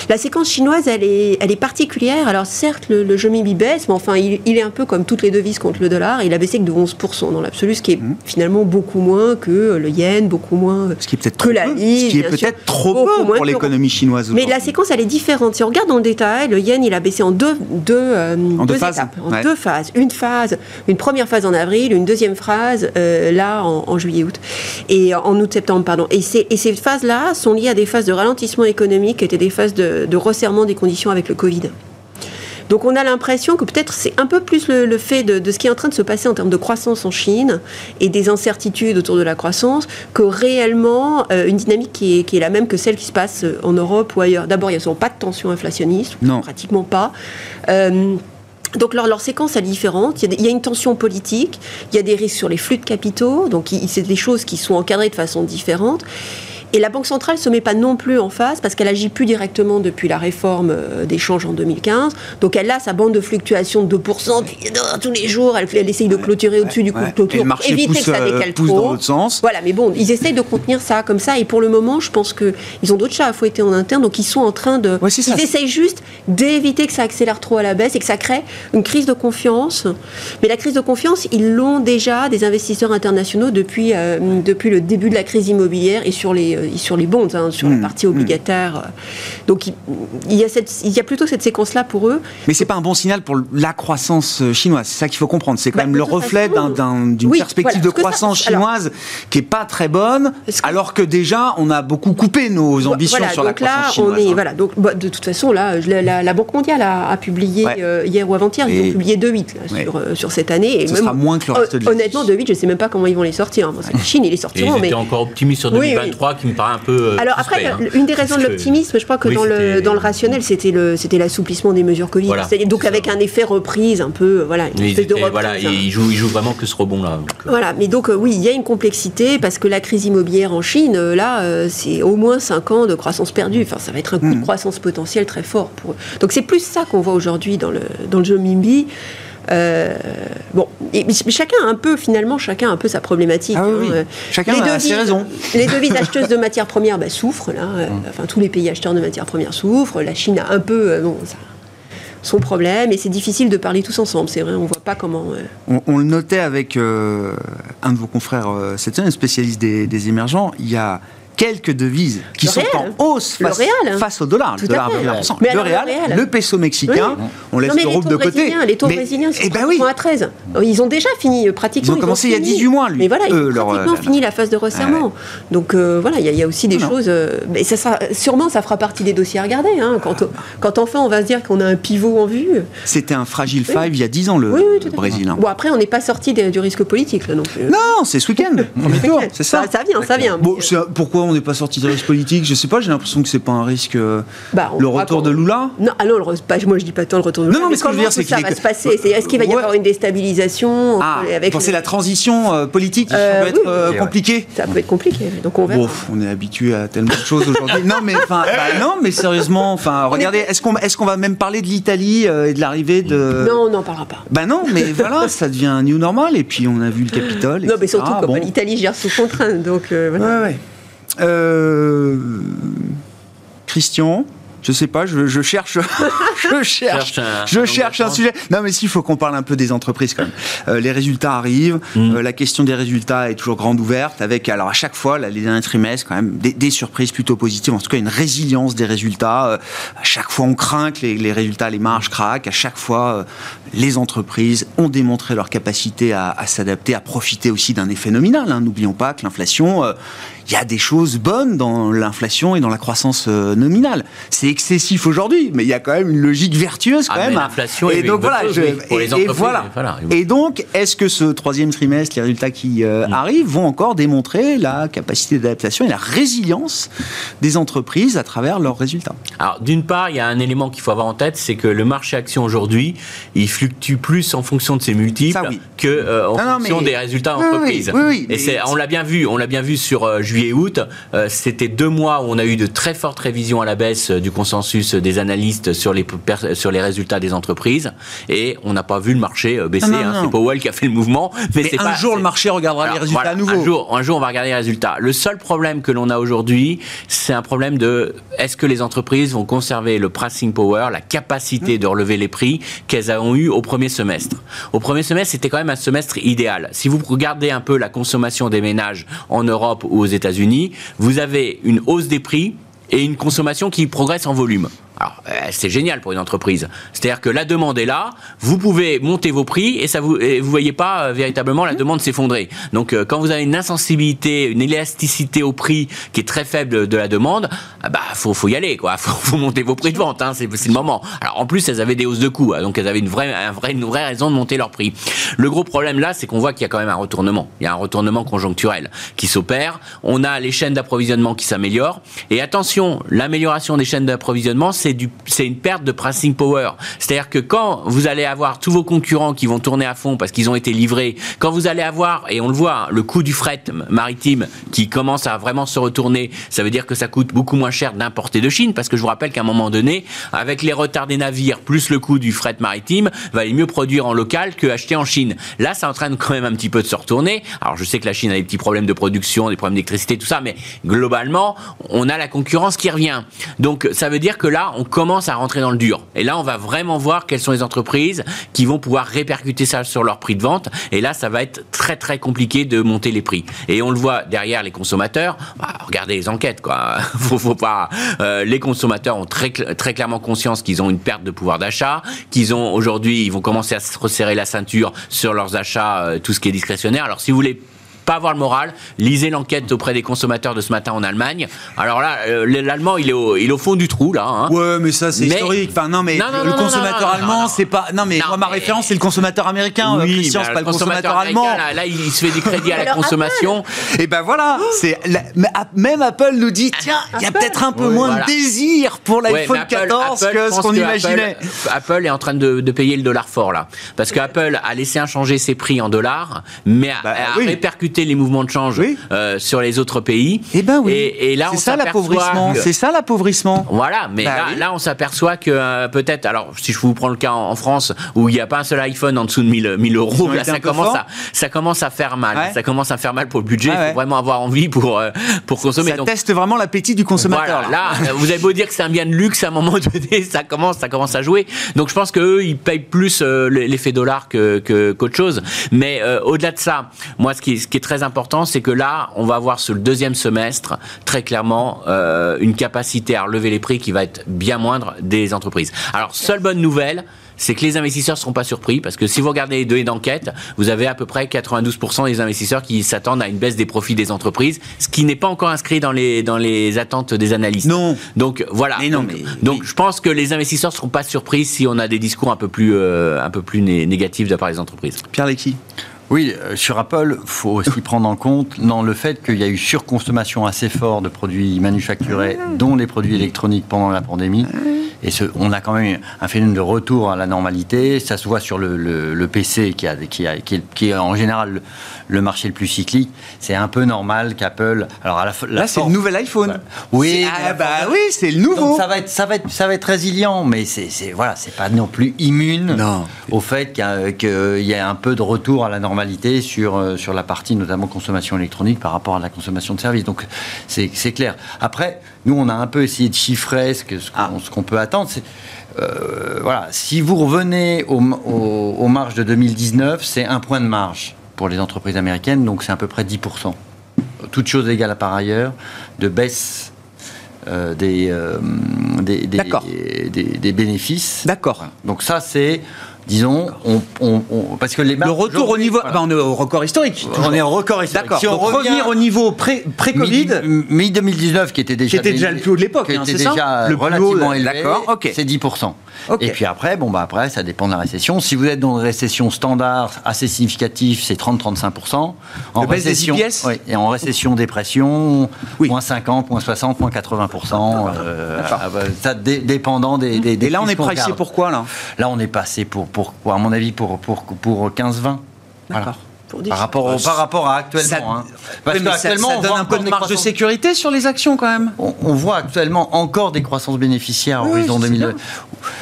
La séquence chinoise, elle est, elle est particulière. Alors certes, le, le renminbi baisse, mais enfin, il, est un peu comme toutes les devises contre le dollar. Il a baissé que de 11% dans l'absolu, ce qui est mmh. finalement beaucoup moins que le yen, beaucoup moins ce qui est peut-être que la livre. Ce qui est peut-être trop peu pour l'économie chinoise. Mais la séquence, elle est différente. Si on regarde dans le détail, le yen, il a baissé en deux, deux, euh, en deux, phases. étapes, en deux phases. Une phase, une première phase en avril, une deuxième phase euh, là en, juillet-août et en août-septembre, pardon. Et, et ces phases-là sont liées à des phases de ralentissement économique qui étaient des phases de, resserrement des conditions avec le Covid. Donc on a l'impression que peut-être c'est un peu plus le, fait de, ce qui est en train de se passer en termes de croissance en Chine et des incertitudes autour de la croissance que réellement euh, une dynamique qui est, la même que celle qui se passe en Europe ou ailleurs. D'abord, il n'y a pas de tension inflationniste, non. pratiquement pas. Euh, donc leur, séquence est différente. Il y, a une tension politique, il y a des risques sur les flux de capitaux, donc c'est des choses qui sont encadrées de façon différente. Et la Banque centrale ne se met pas non plus en face parce qu'elle agit plus directement depuis la réforme euh, des changes en 2015. Donc elle a sa bande de fluctuation de 2% tous les jours. Elle, elle essaye de clôturer au-dessus du coup de clôture pour éviter que ça décale trop. dans l'autre sens. Voilà, mais bon, ils essayent de contenir ça comme ça. Et pour le moment, je pense qu'ils ont d'autres chats à fouetter en interne. Donc ils sont en train de. ils essayent juste d'éviter que ça accélère trop à la baisse et que ça crée une crise de confiance. Mais la crise de confiance, ils l'ont déjà des investisseurs internationaux depuis, euh, depuis le début de la crise immobilière et sur les euh, sur les bonds, hein, sur la hmm. partie obligataire. Hmm. Donc il, y a il y a plutôt cette séquence-là pour eux. Mais c'est pas un bon signal pour la croissance euh, chinoise. C'est ça qu'il faut comprendre. C'est quand bah, même le reflet d'une perspective de croissance chinoise qui est pas très bonne, alors que déjà on a beaucoup coupé nos ambitions sur la croissance chinoise. On est, hein. Voilà, donc bah, de toute façon là, la, Banque mondiale a, publié euh, hier ou avant-hier, ils ont publié 2,8 sur, sur cette année. Et Ce sera moins que le reste de Honnêtement, 2,8, je sais même pas comment ils vont les sortir. la Chine, ils les sortiront. ils étaient encore optimistes sur 2023, qui me paraît un peu. Euh, Alors après, hein. une des raisons de l'optimisme, je crois que dans, le, dans le rationnel, c'était l'assouplissement des mesures Covid. donc avec un effet reprise un peu, voilà, une espèce de reprise. Voilà, il joue, il joue vraiment que ce rebond-là. Euh. Voilà, mais donc euh, oui, il y a une complexité parce que la crise immobilière en Chine, là, c'est au moins 5 ans de croissance perdue. Enfin, ça va être un coup de hmm. croissance potentielle très fort pour eux. Donc c'est plus ça qu'on voit aujourd'hui dans le, dans le jeu Mimbi. Euh, bon, mais chacun a un peu, finalement, chacun a un peu sa problématique. Ah hein. Chacun a ses raisons. Les devises *laughs* acheteuses de matières premières bah, souffrent, là. Euh, mm. Enfin, tous les pays acheteurs de matières premières souffrent. La Chine a un peu, euh, son problème, et c'est difficile de parler tous ensemble. C'est vrai, on voit pas comment. On, le notait avec un de vos confrères cette semaine, spécialiste des, des émergents. Il y a quelques devises qui Le sont en hausse Le face, au dollar. Tout le dollar à fait. à 21%. Mais le, alors, le réal, le peso mexicain, Oui. on laisse le taux de côté. Les taux Mais- brésiliens sont eh ben oui. à 13. Ils ont déjà fini euh, pratiquement. Ils ont commencé il y a fini. 18 mois, lui. Mais voilà, ils ont leur, pratiquement euh, fini la phase de resserrement. Donc euh, voilà, il y, a- il y a aussi des Non, choses. euh, mais ça sera, sûrement, ça fera partie des dossiers à regarder. hein. quand, quand enfin on va se dire qu'on a un pivot en vue. C'était un fragile Oui. five il y a 10 ans, le fait. Brésil. hein. Bon, après, on n'est pas sorti du risque politique là non plus. Non, c'est ce week-end, premier tour, c'est ça. Ça, vient, ça vient. C'est- pourquoi on n'est pas sorti de risque politique Je sais pas, j'ai l'impression que c'est pas un risque. euh, bah, le retour de Lula? Non, ah non, le pas- moi je dis pas tant le retour de Non, Lula, non, mais ce que je veux dire, c'est tout ça est va que- se passer? Est-ce qu'il va y Ouais. avoir une déstabilisation Ah, avec pensez le- la transition euh, politique qui Euh, peut être oui. euh, Ouais. compliquée. Ça peut être compliqué, donc on verra. Bon, on est habitué à tellement de choses aujourd'hui. Non, mais enfin, *laughs* bah, non, mais sérieusement, enfin, regardez, est-ce qu'on est-ce qu'on va même parler de l'Italie euh, et de l'arrivée de Non, on n'en parlera pas. Bah non, mais voilà, *laughs* ça devient un new normal. Et puis on a vu le Capitole. Non, mais surtout, comme l'Italie gère sous contrainte, donc. Ouais, ouais. Euh, Christian, je sais pas, je, je cherche, *laughs* je cherche, un- je cherche un sujet. Non, mais s'il faut qu'on parle un peu des entreprises quand même. Euh, les résultats arrivent. Mm. euh, la question des résultats est toujours grande ouverte. Avec alors à chaque fois, là, les derniers trimestres, quand même des, des surprises plutôt positives. En tout cas, une résilience des résultats. Euh, à chaque fois, on craint que les, les résultats, les marges craquent. À chaque fois, les entreprises ont démontré leur capacité à, à s'adapter, à profiter aussi d'un effet nominal. hein. N'oublions pas que l'inflation. Il y a des choses bonnes dans l'inflation et dans la croissance euh, nominale. C'est excessif aujourd'hui, mais il y a quand même une logique vertueuse quand Ah, mais même. l'inflation et donc voilà, je- pour et, les et entreprises, voilà. et voilà. Et donc, est-ce que ce troisième trimestre, les résultats qui euh, Mm. arrivent vont encore démontrer la capacité d'adaptation et la résilience des entreprises à travers leurs résultats? Alors, d'une part, il y a un élément qu'il faut avoir en tête, c'est que le marché action aujourd'hui, il fluctue plus en fonction de ses multiples Ça, oui. que euh, en Non, non, fonction mais- des résultats d'entreprise. oui, oui, Et mais on l'a bien vu, on l'a bien vu sur euh, juillet-août. Euh, c'était deux mois où on a eu de très fortes révisions à la baisse euh, du consensus des analystes sur les sur les résultats des entreprises, et on n'a pas vu le marché euh, baisser. Hein. C'est Powell qui a fait le mouvement, mais, un pas, jour, le marché regardera alors, les résultats voilà, à nouveau. Un jour, un jour, on va regarder les résultats. Le seul problème que l'on a aujourd'hui, c'est un problème de est-ce que les entreprises vont conserver le pricing power, la capacité de relever les prix qu'elles ont eu au premier semestre? Au premier semestre, c'était quand même un semestre idéal. Si vous regardez un peu la consommation des ménages en Europe ou aux États-Unis, vous avez une hausse des prix et une consommation qui progresse en volume. Alors, euh, c'est génial pour une entreprise. C'est-à-dire que la demande est là, vous pouvez monter vos prix et ça vous, et vous voyez pas euh, véritablement la demande s'effondrer. Donc, euh, quand vous avez une insensibilité, une élasticité au prix qui est très faible de, la demande, ah bah faut, faut y aller quoi. *laughs* Faut, faut monter vos prix de vente. Hein, c'est le moment. Alors, en plus, elles avaient des hausses de coûts, hein, donc elles avaient une vraie, un vrai, une vraie raison de monter leur prix. Le gros problème là, c'est qu'on voit qu'il y a quand même un retournement. Il y a un retournement conjoncturel qui s'opère. On a les chaînes d'approvisionnement qui s'améliorent. Et attention, l'amélioration des chaînes d'approvisionnement, c'est c'est une perte de pricing power. C'est-à-dire que quand vous allez avoir tous vos concurrents qui vont tourner à fond parce qu'ils ont été livrés, quand vous allez avoir, et on le voit, le coût du fret maritime qui commence à vraiment se retourner, ça veut dire que ça coûte beaucoup moins cher d'importer de Chine parce que je vous rappelle qu'à un moment donné, avec les retards des navires plus le coût du fret maritime, va aller mieux produire en local que acheter en Chine. Là, ça est en train de quand même un petit peu de se retourner. Alors, je sais que la Chine a des petits problèmes de production, des problèmes d'électricité, tout ça, mais globalement, on a la concurrence qui revient. Donc, ça veut dire que là, on commence à rentrer dans le dur. Et là, on va vraiment voir quelles sont les entreprises qui vont pouvoir répercuter ça sur leur prix de vente. Et là, ça va être très très compliqué de monter les prix. Et on le voit derrière les consommateurs. Bah, regardez les enquêtes, quoi. *laughs* faut, pas. euh, les consommateurs ont très très clairement conscience qu'ils ont une perte de pouvoir d'achat, qu'ils ont aujourd'hui, ils vont commencer à se resserrer la ceinture sur leurs achats, euh, tout ce qui est discrétionnaire. Alors, si vous voulez pas avoir le moral, lisez l'enquête auprès des consommateurs de ce matin en Allemagne. Alors là, euh, l'allemand, il est au, il est au fond du trou là. hein. Ouais, mais ça c'est Mais- historique. Enfin non, mais Non, non, le non, consommateur non, non, allemand, c'est pas. Non, mais Non, moi ma mais- référence c'est le consommateur américain. euh, Christian, mais c'est pas le consommateur allemand. Là, là, il se fait des crédits à la *laughs* Alors, consommation. Et ben voilà, c'est la- même Apple nous dit tiens, il y a peut-être un peu Oui, moins voilà. de désir pour Ouais, l'iPhone Apple- 14 Apple, que ce qu'on imaginait. Apple, Apple est en train de, de payer le dollar fort là, parce que Apple a laissé inchanger ses prix en dollars, mais a, Bah, a oui. répercuté les mouvements de change Oui. euh, sur les autres pays. Eh ben oui. Et, et là, on c'est ça l'appauvrissement. que- C'est ça l'appauvrissement. Voilà, mais Bah là, oui. là, on s'aperçoit que euh, peut-être, alors si je vous prends le cas en, en France où il n'y a pas un seul iPhone en dessous de 1000, 1000 euros, là, ça commence, à, ça commence à faire mal. Ouais. Ça commence à faire mal pour le budget. Ah Il ouais. faut vraiment avoir envie pour, euh, pour consommer. Ça Donc, teste vraiment l'appétit du consommateur. voilà, là, vous avez beau dire que c'est un bien de luxe, à un moment *laughs* donné, ça commence, ça commence à jouer. Donc je pense qu'eux, ils payent plus l'effet dollar que qu'autre chose. Mais au-delà de ça, moi, ce qui, ce qui est est très important, c'est que là, on va avoir sur le deuxième semestre, très clairement, euh, une capacité à relever les prix qui va être bien moindre des entreprises. Alors, seule bonne nouvelle, c'est que les investisseurs ne seront pas surpris parce que si vous regardez les données d'enquête, vous avez à peu près 92% des investisseurs qui s'attendent à une baisse des profits des entreprises, ce qui n'est pas encore inscrit dans les, dans les attentes des analystes. Non. Donc voilà. Mais non, donc, mais- donc, je pense que les investisseurs ne seront pas surpris si on a des discours un peu plus, euh, un peu plus né- négatifs de la part des entreprises. Pierre Lecky. Oui, euh, sur Apple, faut aussi *laughs* prendre en compte dans le fait qu'il y a eu surconsommation assez forte de produits manufacturés, dont les produits électroniques pendant la pandémie. Et ce, on a quand même un phénomène de retour à la normalité. Ça se voit sur le, le- le PC, qui, a, qui, a- qui est, qui est en général le, marché le plus cyclique. C'est un peu normal qu'Apple. Alors à la, f- la Là, c'est le nouvel iPhone. Oui, ah, bah oui, c'est le nouveau. Donc ça va être, ça va être, ça va être résilient, mais c'est, voilà, c'est pas non plus immune Non. au fait qu'il y, a, qu'il y a un peu de retour à la normalité sur euh, sur la partie notamment consommation électronique par rapport à la consommation de services. Donc c'est, c'est clair. Après, nous on a un peu essayé de chiffrer ce, qu'on, Ah. ce qu'on peut attendre. Euh, voilà, si vous revenez aux, aux marges de 2019, c'est un point de marge pour les entreprises américaines, donc c'est à peu près 10%. Toutes choses égales à par ailleurs, de baisse euh, des, euh, des, des, des- bénéfices. D'accord. Donc ça, c'est, disons, on, on- on- parce que les Le marges retour au niveau. voilà. bah, on est au record historique. on est au record historique. D'accord. Si on revient revenir au niveau pré- pré-Covid. mi 2019 qui était déjà Qui était déjà le plus haut de l'époque, qui hein, était ça déjà Le relativement haut, élevé d'accord, ok. c'est 10% Ok. et puis après bon bah après ça dépend de la récession si vous êtes dans une récession standard assez significative c'est 30-35% en Le récession oui, et en récession dépression Oui. moins 50 moins 60 moins 80% euh, D'accord. ah bah, ça dé- dépendant des, des, des Et là, on est regarde. pour quoi, là? Là on est passé pour, pour, pour à mon avis pour, pour, pour 15-20 Voilà. Pour par rapport, au- par rapport à actuellement. Ça- hein. Parce ça, qu'actuellement, ça on donne voit un peu de marge de sécurité sur les actions quand même. on, on voit actuellement encore des croissances bénéficiaires Oui, horizon c'est 2000. bien.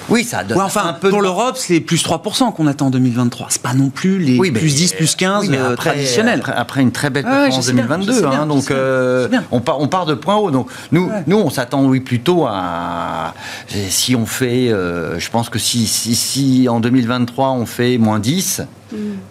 Oui, ça donne Ouais, enfin, un peu pour de- l'Europe, c'est plus 3% qu'on attend en 2023. C'est pas non plus les Oui, plus 10, plus 15 oui, mais euh, après, traditionnels. Après, après une très belle performance 2022, bien, hein, je donc sais bien, euh, on, part, on part de point haut. Donc nous, Ouais. nous on s'attend oui plutôt à si on fait, euh, je pense que si, si, si en 2023 on fait moins 10.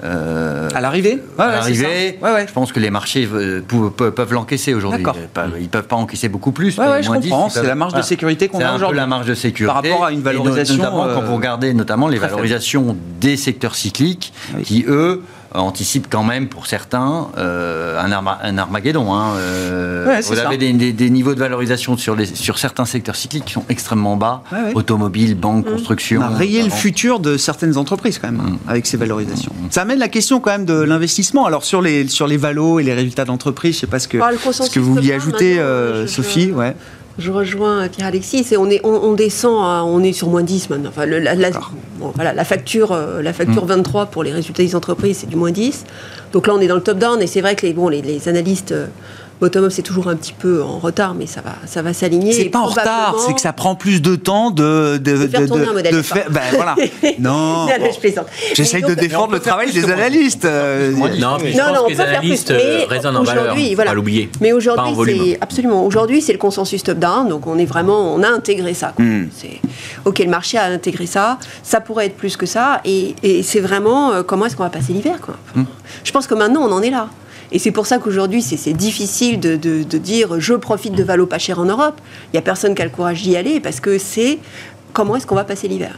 Euh, À l'arrivée Ouais, à l'arrivée. Ouais, ouais. je pense que les marchés peuvent, l'encaisser aujourd'hui. Ils peuvent- Ils peuvent pas encaisser beaucoup plus. Mais je moins 10, comprends. C'est peuvent- la marge de sécurité qu'on C'est a un peu aujourd'hui. la marge de sécurité. Par rapport à une Et valorisation, notamment quand euh, vous regardez notamment les valorisations des secteurs cycliques Oui. qui, eux, anticipent quand même pour certains euh, un, Arma- un Armageddon. hein. Euh, Ouais, vous ça. avez des, des- des niveaux de valorisation sur, les, sur certains secteurs cycliques qui sont extrêmement bas. Ouais, ouais. Automobile, banque, construction. On a rayé le futur de certaines entreprises quand même, hein, Mm. avec ces valorisations. Ça amène la question quand même de l'investissement. Alors sur les, sur les valos et les résultats d'entreprise, je sais pas ce que, Ah, le ce que vous vouliez ajouter, euh, Sophie. Ouais. Je rejoins euh, Pierre-Alexis. On, est, on, on descend, à- on est sur moins 10 maintenant. Enfin, le- la, la- D'accord. bon, voilà, la facture, euh, la facture 23 pour les résultats des entreprises, c'est du moins 10. Donc là, on est dans le top-down. Et c'est vrai que les, bon, les, les analystes euh, bottom-up, c'est toujours un petit peu en retard, mais ça va, ça va s'aligner. C'est pas en retard, c'est que ça prend plus de temps de, de, De faire tourner un modèle, de faire. Ben voilà. *laughs* Non. Non, non, je plaisante. J'essaye de défendre le travail des analystes. euh, Non, mais je Non, pense non, que on les analystes euh, raisonnent en valeur. voilà. Pas l'oublier. Mais aujourd'hui, c'est absolument. Aujourd'hui, c'est le consensus top-down. Donc, on est vraiment, on a intégré ça. quoi. Mm. C'est ok, le marché a intégré ça. Ça pourrait être plus que ça. Et, et c'est vraiment euh, comment est-ce qu'on va passer l'hiver, quoi. Je pense que maintenant, on en est là. Et c'est pour ça qu'aujourd'hui, c'est difficile de dire je profite de Valo pas cher en Europe. Il n'y a personne qui a le courage d'y aller parce que c'est comment est-ce qu'on va passer l'hiver?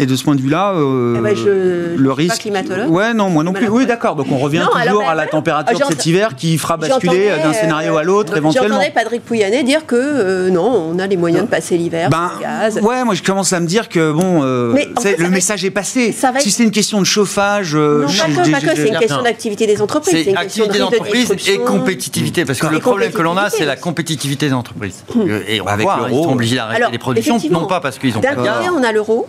Et de ce point de vue-là, euh, Eh ben, je- je le suis pas risque. climatologue. Ouais, non, moi non plus. Oui, d'accord. Donc on revient Non, alors, toujours ben, à la température de cet hiver qui fera basculer d'un scénario à euh, l'autre éventuellement. J'entendais Patrick Pouyanné dire que euh, non, on a les moyens de passer l'hiver Ben, sans gaz. ouais, moi je commence à me dire que bon, euh, Mais en c'est- fait, ça le message est passé. ça va Si c'est une question de chauffage, euh, Non, je- pas que, c'est une question d'activité des entreprises, c'est une question de d'entreprise et compétitivité. Parce que Et le problème que l'on a, c'est la compétitivité des entreprises. Et on Avec ils l'euro. sont obligés d'arrêter Alors, les productions, non pas parce qu'ils ont D'un côté, on a l'euro.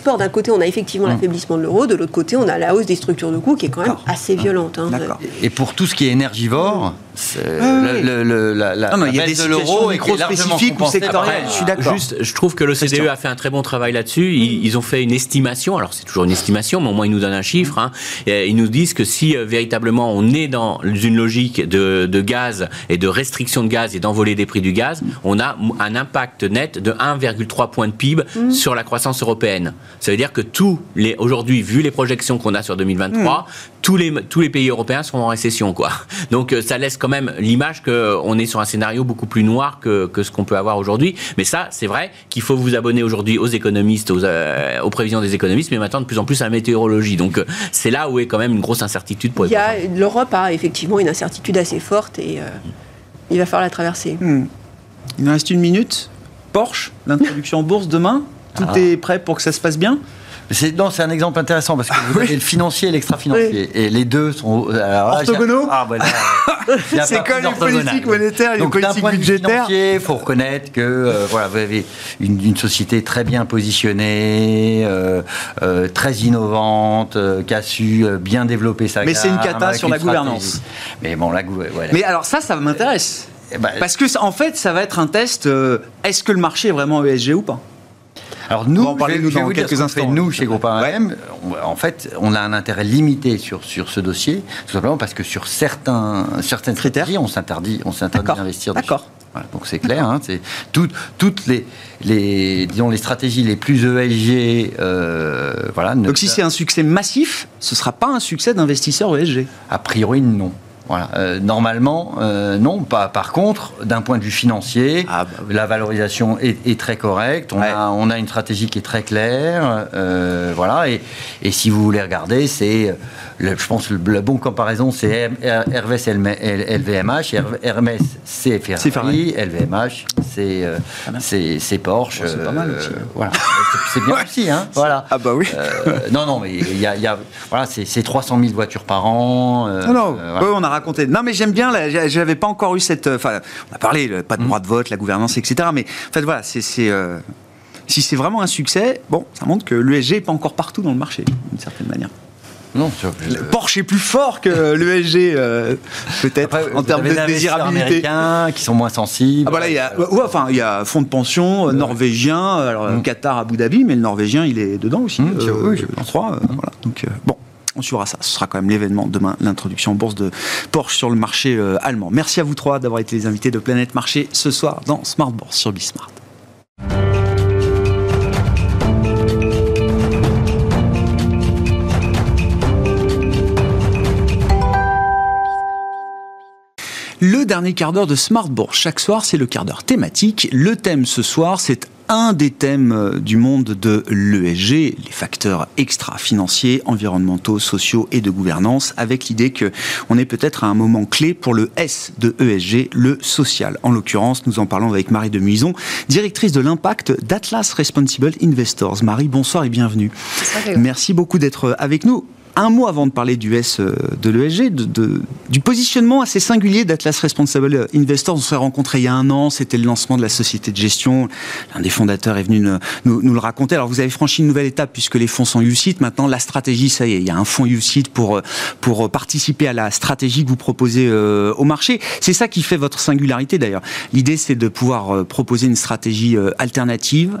L'export, d'un côté, on a effectivement Hum. l'affaiblissement de l'euro. De l'autre côté, on a la hausse des structures de coûts qui est quand même assez violente. hein. D'accord. Et pour tout ce qui est énergivore, Le- le- le- il y a des de l'euro situations est largement ou sectorielles. Je suis d'accord. Juste, je trouve que l'OCDE Christian. a fait un très bon travail là-dessus. Ils, ils ont fait une estimation. Alors, c'est toujours une estimation, mais au moins, ils nous donnent un chiffre. hein. Et ils nous disent que si euh, véritablement on est dans une logique de, de gaz et de restriction de gaz et d'envolée des prix du gaz, on a un impact net de 1,3 point de PIB sur la croissance européenne. Ça veut dire que tous les, aujourd'hui, vu les projections qu'on a sur 2023, tous les, tous les pays européens seront en récession, quoi. Donc, euh, ça laisse quand même l'image qu'on est sur un scénario beaucoup plus noir que, que ce qu'on peut avoir aujourd'hui. Mais ça, c'est vrai qu'il faut vous abonner aujourd'hui aux économistes, aux, euh, aux prévisions des économistes, mais maintenant de plus en plus à la météorologie. Donc, euh, c'est là où est quand même une grosse incertitude pour les L'Europe a effectivement une incertitude assez forte et euh, il va falloir la traverser. Hmm. Il nous reste une minute. Porsche, l'introduction en bourse demain. Tout Ah. est prêt pour que ça se passe bien C'est, non, c'est un exemple intéressant parce que vous *laughs* avez le financier et l'extra-financier. Et les deux sont. alors là, Orthogonaux Ah, voilà. *laughs* C'est comme d'orthogonal. politiques monétaires et vue budgétaires. financier, il faut reconnaître que euh, voilà, vous avez une, une société très bien positionnée, euh, euh, très innovante, euh, qui a su euh, bien développer sa Mais c'est une cata sur une la gouvernance. Mais bon, la gouvernance. Voilà. Mais alors ça, ça m'intéresse. Eh ben, Parce que en fait, ça va être un test. euh, Est-ce que le marché est vraiment ESG ou pas? Alors nous, On va en parler, nous, dans quelques fait, instants. nous, chez Groupama AM, en fait, on a un intérêt limité sur, sur ce dossier, tout simplement parce que sur certains, certaines Critères. on s'interdit, on s'interdit D'accord. d'investir. D'accord. Voilà, donc c'est clair, hein, c'est tout- toutes les, les, disons, les stratégies les plus ESG, euh, voilà. ne- Donc si c'est un succès massif, ce sera pas un succès d'investisseurs ESG. a priori, non. Voilà. Euh, normalement, euh, non. Pas, par contre, d'un point de vue financier, Ah, bah oui. la valorisation est, est très correcte. On, Ouais. a, on a une stratégie qui est très claire. euh, voilà. Et, et si vous voulez regarder, c'est, le- je pense, le, la bonne comparaison, c'est R- Hermès LVMH. Her- Hermès, c'est Ferrari. LVMH, c'est, euh, c'est Porsche. C'est pas mal euh, aussi. voilà. C'est- bien *laughs* aussi, hein. Voilà. Ah bah oui. Euh, non, non, mais il y a, il y a- voilà, c'est, c'est 300 000 voitures par an. euh, Non, non, euh, voilà. ouais, on a raconté. Non, mais j'aime bien, j'avais pas encore eu cette. euh, Enfin, on a parlé, pas de droit de vote, la gouvernance, etc. Mais en fait, voilà, c'est. euh, si c'est vraiment un succès, bon, ça montre que l'ESG n'est pas encore partout dans le marché, d'une certaine manière. Non, je- Porsche est plus fort que l'ESG, euh, peut-être, en termes de désirabilité. américains qui sont moins sensibles. Ah bah il y a, ouais, enfin, il y a fonds de pension euh, norvégien, alors euh, Qatar, Abu Dhabi, mais le norvégien, il est dedans aussi. Mmh, je- oui, je je crois. euh, voilà. Donc, euh, bon. On suivra ça. Ce sera quand même l'événement demain, l'introduction en bourse de Porsche sur le marché euh, allemand. Merci à vous trois d'avoir été les invités de Planète Marché ce soir dans Smart Bourse sur Bismart. Dernier quart d'heure de Smart Bourse. Chaque soir, c'est le quart d'heure thématique. Le thème ce soir, c'est un des thèmes euh, du monde de l'ESG, les facteurs extra-financiers, environnementaux, sociaux et de gouvernance, avec l'idée que on est peut-être à un moment clé pour le S de ESG, le social. En l'occurrence, nous en parlons avec Marie de Muison, directrice de l'impact d'Atlas Responsible Investors. Marie, bonsoir et bienvenue. Merci beaucoup d'être avec nous. Un mot avant de parler du S euh, de l'ESG, du positionnement assez singulier d'Atlas Responsible Investors. On s'est rencontrés il y a un an, c'était le lancement de la société de gestion. L'un des fondateurs est venu nous, le raconter. Alors vous avez franchi une nouvelle étape puisque les fonds sont UCIT. Maintenant, la stratégie, ça y est, il y a un fonds UCIT pour, euh, pour participer à la stratégie que vous proposez euh, au marché. C'est ça qui fait votre singularité d'ailleurs. L'idée, c'est de pouvoir euh, proposer une stratégie euh, alternative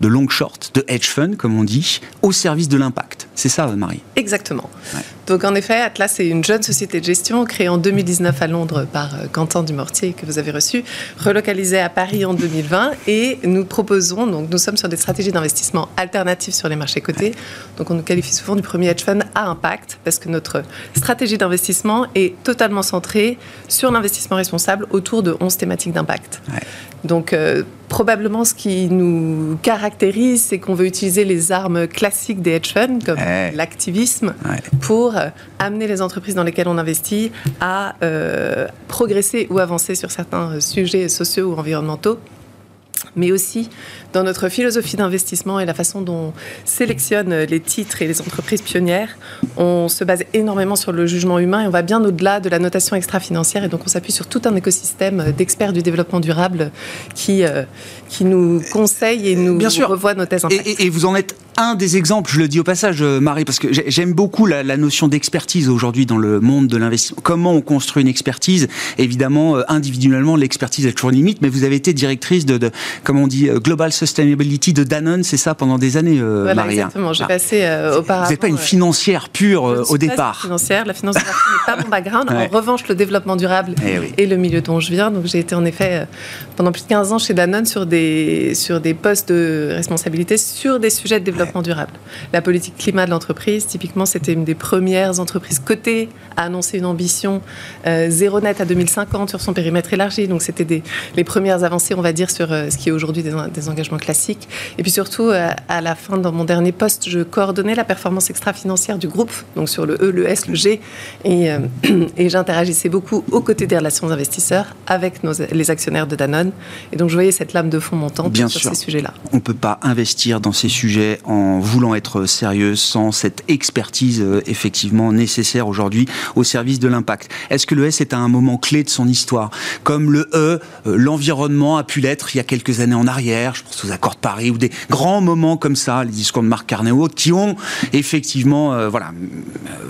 de long short, de hedge fund, comme on dit, au service de l'impact. C'est ça, Marie Exactement. Ouais. Donc en effet, Atlas est une jeune société de gestion créée en 2019 à Londres par euh, Quentin Dumortier que vous avez reçu, relocalisée à Paris en 2020 et nous proposons, donc nous sommes sur des stratégies d'investissement alternatives sur les marchés cotés. Donc on nous qualifie souvent du premier hedge fund à impact parce que notre stratégie d'investissement est totalement centrée sur l'investissement responsable autour de 11 thématiques d'impact. Ouais. Donc, euh, probablement, ce qui nous caractérise, c'est qu'on veut utiliser les armes classiques des hedge funds, comme Ouais. l'activisme, Ouais. pour euh, amener les entreprises dans lesquelles on investit à euh, progresser ou avancer sur certains euh, sujets sociaux ou environnementaux mais aussi dans notre philosophie d'investissement et la façon dont on sélectionne les titres et les entreprises pionnières. On se base énormément sur le jugement humain et on va bien au-delà de la notation extra-financière. Et donc, on s'appuie sur tout un écosystème d'experts du développement durable qui, euh, qui nous conseille et nous Bien sûr. revoit nos thèses Et, impact. et- et vous en êtes Un des exemples, je le dis au passage, euh, Marie, parce que j'aime beaucoup la, notion d'expertise aujourd'hui dans le monde de l'investissement. Comment on construit une expertise? Évidemment, euh, individuellement, l'expertise est toujours limite, mais vous avez été directrice de, de comment on dit, euh, Global Sustainability de Danone, c'est ça, pendant des années, voilà, Marie. Exactement, j'ai ah. passé auparavant. Vous n'êtes pas une financière pure au départ. Pas financière, la finance n'est pas mon background. *laughs* En revanche, le développement durable et, le milieu dont je viens. Donc, j'ai été en effet pendant plus de 15 ans chez Danone sur des, sur des postes de responsabilité sur des sujets de développement durable. La politique climat de l'entreprise, typiquement, c'était une des premières entreprises cotées à annoncer une ambition euh, zéro net à 2050 sur son périmètre élargi. Donc, c'était les premières avancées, on va dire, sur euh, ce qui est aujourd'hui des, engagements classiques. Et puis surtout, euh, à la fin, dans mon dernier poste, je coordonnais la performance extra-financière du groupe, donc sur le E, le S, le G, et, *clears throat* et j'interagissais beaucoup aux côtés des relations investisseurs avec nos, les actionnaires de Danone. Et donc, je voyais cette lame de fond montante sur ces sujets-là. On ne peut pas investir dans ces sujets en voulant être sérieux sans cette expertise euh, effectivement nécessaire aujourd'hui au service de l'impact. Est-ce que le S est à un moment clé de son histoire? Comme le E, euh, l'environnement a pu l'être il y a quelques années en arrière, je pense aux accords de Paris ou des grands moments comme ça, les discours de Marc autres, qui ont effectivement euh, voilà,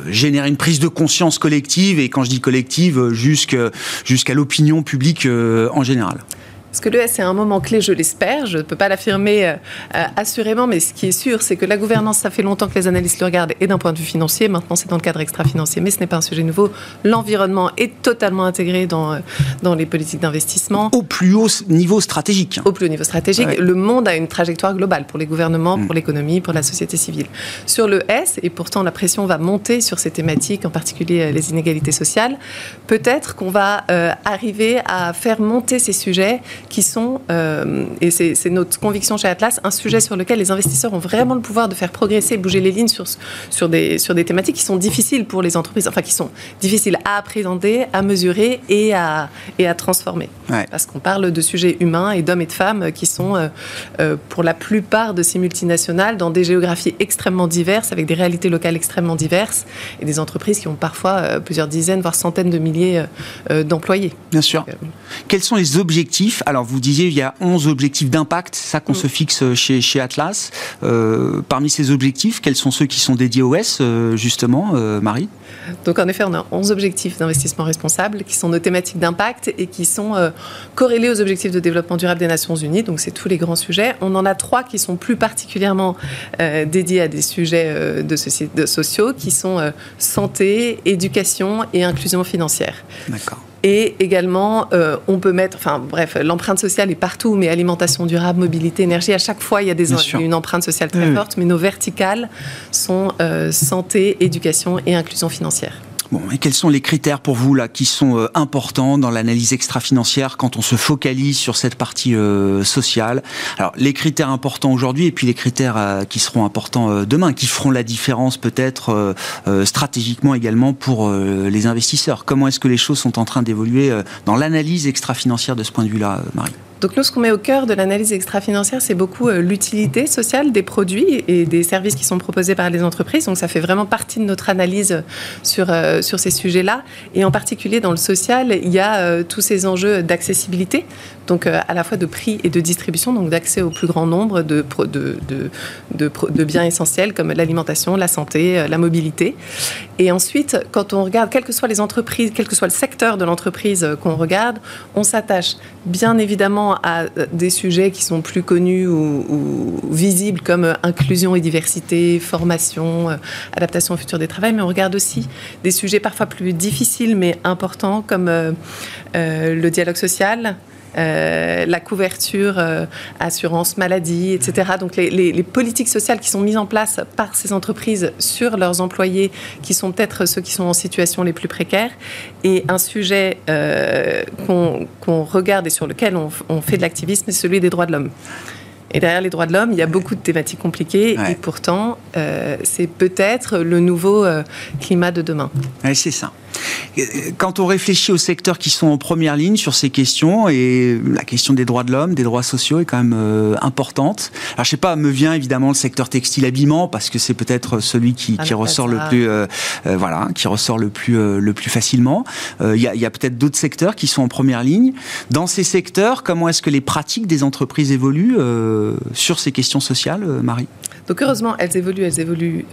généré une prise de conscience collective, et quand je dis collective, jusqu'à l'opinion publique en général. Parce que l'ES est un moment clé, je l'espère. Je ne peux pas l'affirmer euh, euh, assurément, mais ce qui est sûr, c'est que la gouvernance, ça fait longtemps que les analystes le regardent, et d'un point de vue financier. Maintenant, c'est dans le cadre extra-financier, mais ce n'est pas un sujet nouveau. L'environnement est totalement intégré dans, euh, dans les politiques d'investissement. Au plus haut niveau stratégique. Au plus haut niveau stratégique. Le monde a une trajectoire globale pour les gouvernements, pour mm. l'économie, pour la société civile. Sur le S, et pourtant la pression va monter sur ces thématiques, en particulier les inégalités sociales, peut-être qu'on va arriver à faire monter ces sujets qui sont, euh, et c'est notre conviction chez Atlas, un sujet sur lequel les investisseurs ont vraiment le pouvoir de faire progresser, bouger les lignes sur, sur, des, sur des thématiques qui sont difficiles pour les entreprises, enfin qui sont difficiles à appréhender, à mesurer et à, et à transformer. Parce qu'on parle de sujets humains et d'hommes et de femmes qui sont, euh, euh, pour la plupart de ces multinationales, dans des géographies extrêmement diverses, avec des réalités locales extrêmement diverses, et des entreprises qui ont parfois plusieurs dizaines, voire centaines de milliers d'employés. Bien sûr. Quels sont les objectifs? Alors, vous disiez, il y a 11 objectifs d'impact, ça qu'on mm. se fixe chez, chez Atlas. Euh, parmi ces objectifs, quels sont ceux qui sont dédiés au S, euh, justement, euh, Marie? Donc, en effet, on a 11 objectifs d'investissement responsable qui sont nos thématiques d'impact et qui sont corrélés aux objectifs de développement durable des Nations Unies. Donc, c'est tous les grands sujets. On en a trois qui sont plus particulièrement dédiés à des sujets de, de sociaux, qui sont santé, éducation et inclusion financière. D'accord. Et également, euh, on peut mettre, enfin bref, l'empreinte sociale est partout, mais alimentation durable, mobilité, énergie, à chaque fois, il y a des, une empreinte sociale très forte, mais nos verticales sont euh, santé, éducation et inclusion financière. Bon, et quels sont les critères pour vous là qui sont euh, importants dans l'analyse extra-financière quand on se focalise sur cette partie euh, sociale? Alors, les critères importants aujourd'hui et puis les critères euh, qui seront importants demain, qui feront la différence peut-être stratégiquement également pour les investisseurs. Comment est-ce que les choses sont en train d'évoluer dans l'analyse extra-financière de ce point de vue-là, Marie? Donc nous, ce qu'on met au cœur de l'analyse extra-financière, c'est beaucoup euh, l'utilité sociale des produits et des services qui sont proposés par les entreprises. Donc ça fait vraiment partie de notre analyse sur, euh, sur ces sujets-là. Et en particulier dans le social, il y a euh, tous ces enjeux d'accessibilité, donc à la fois de prix et de distribution, donc d'accès au plus grand nombre de, de, de, de biens essentiels comme l'alimentation, la santé, la mobilité. Et ensuite, quand on regarde, quelles que soient les entreprises, quel que soit le secteur de l'entreprise qu'on regarde, on s'attache bien évidemment à euh, des sujets qui sont plus connus ou, visibles comme euh, inclusion et diversité, formation, euh, adaptation au futur des travails, mais on regarde aussi des sujets parfois plus difficiles mais importants comme le dialogue social, euh, la couverture euh, assurance maladie, etc. Donc les, politiques sociales qui sont mises en place par ces entreprises sur leurs employés, qui sont peut-être ceux qui sont en situation les plus précaires, et un sujet euh, qu'on regarde et sur lequel on, on fait de l'activisme, c'est celui des droits de l'homme. Et derrière les droits de l'homme, il y a beaucoup de thématiques compliquées. Et pourtant, c'est peut-être le nouveau climat de demain. c'est ça. Quand on réfléchit aux secteurs qui sont en première ligne sur ces questions, et la question des droits de l'homme, des droits sociaux est quand même euh, importante. Alors je sais pas, me vient évidemment le secteur textile habillement parce que c'est peut-être celui qui, qui ressort le plus, euh, euh, voilà, qui ressort le plus le plus facilement. Il y a, y a peut-être d'autres secteurs qui sont en première ligne. Dans ces secteurs, comment est-ce que les pratiques des entreprises évoluent sur ces questions sociales, Marie? Donc heureusement, elles évoluent, elles évoluent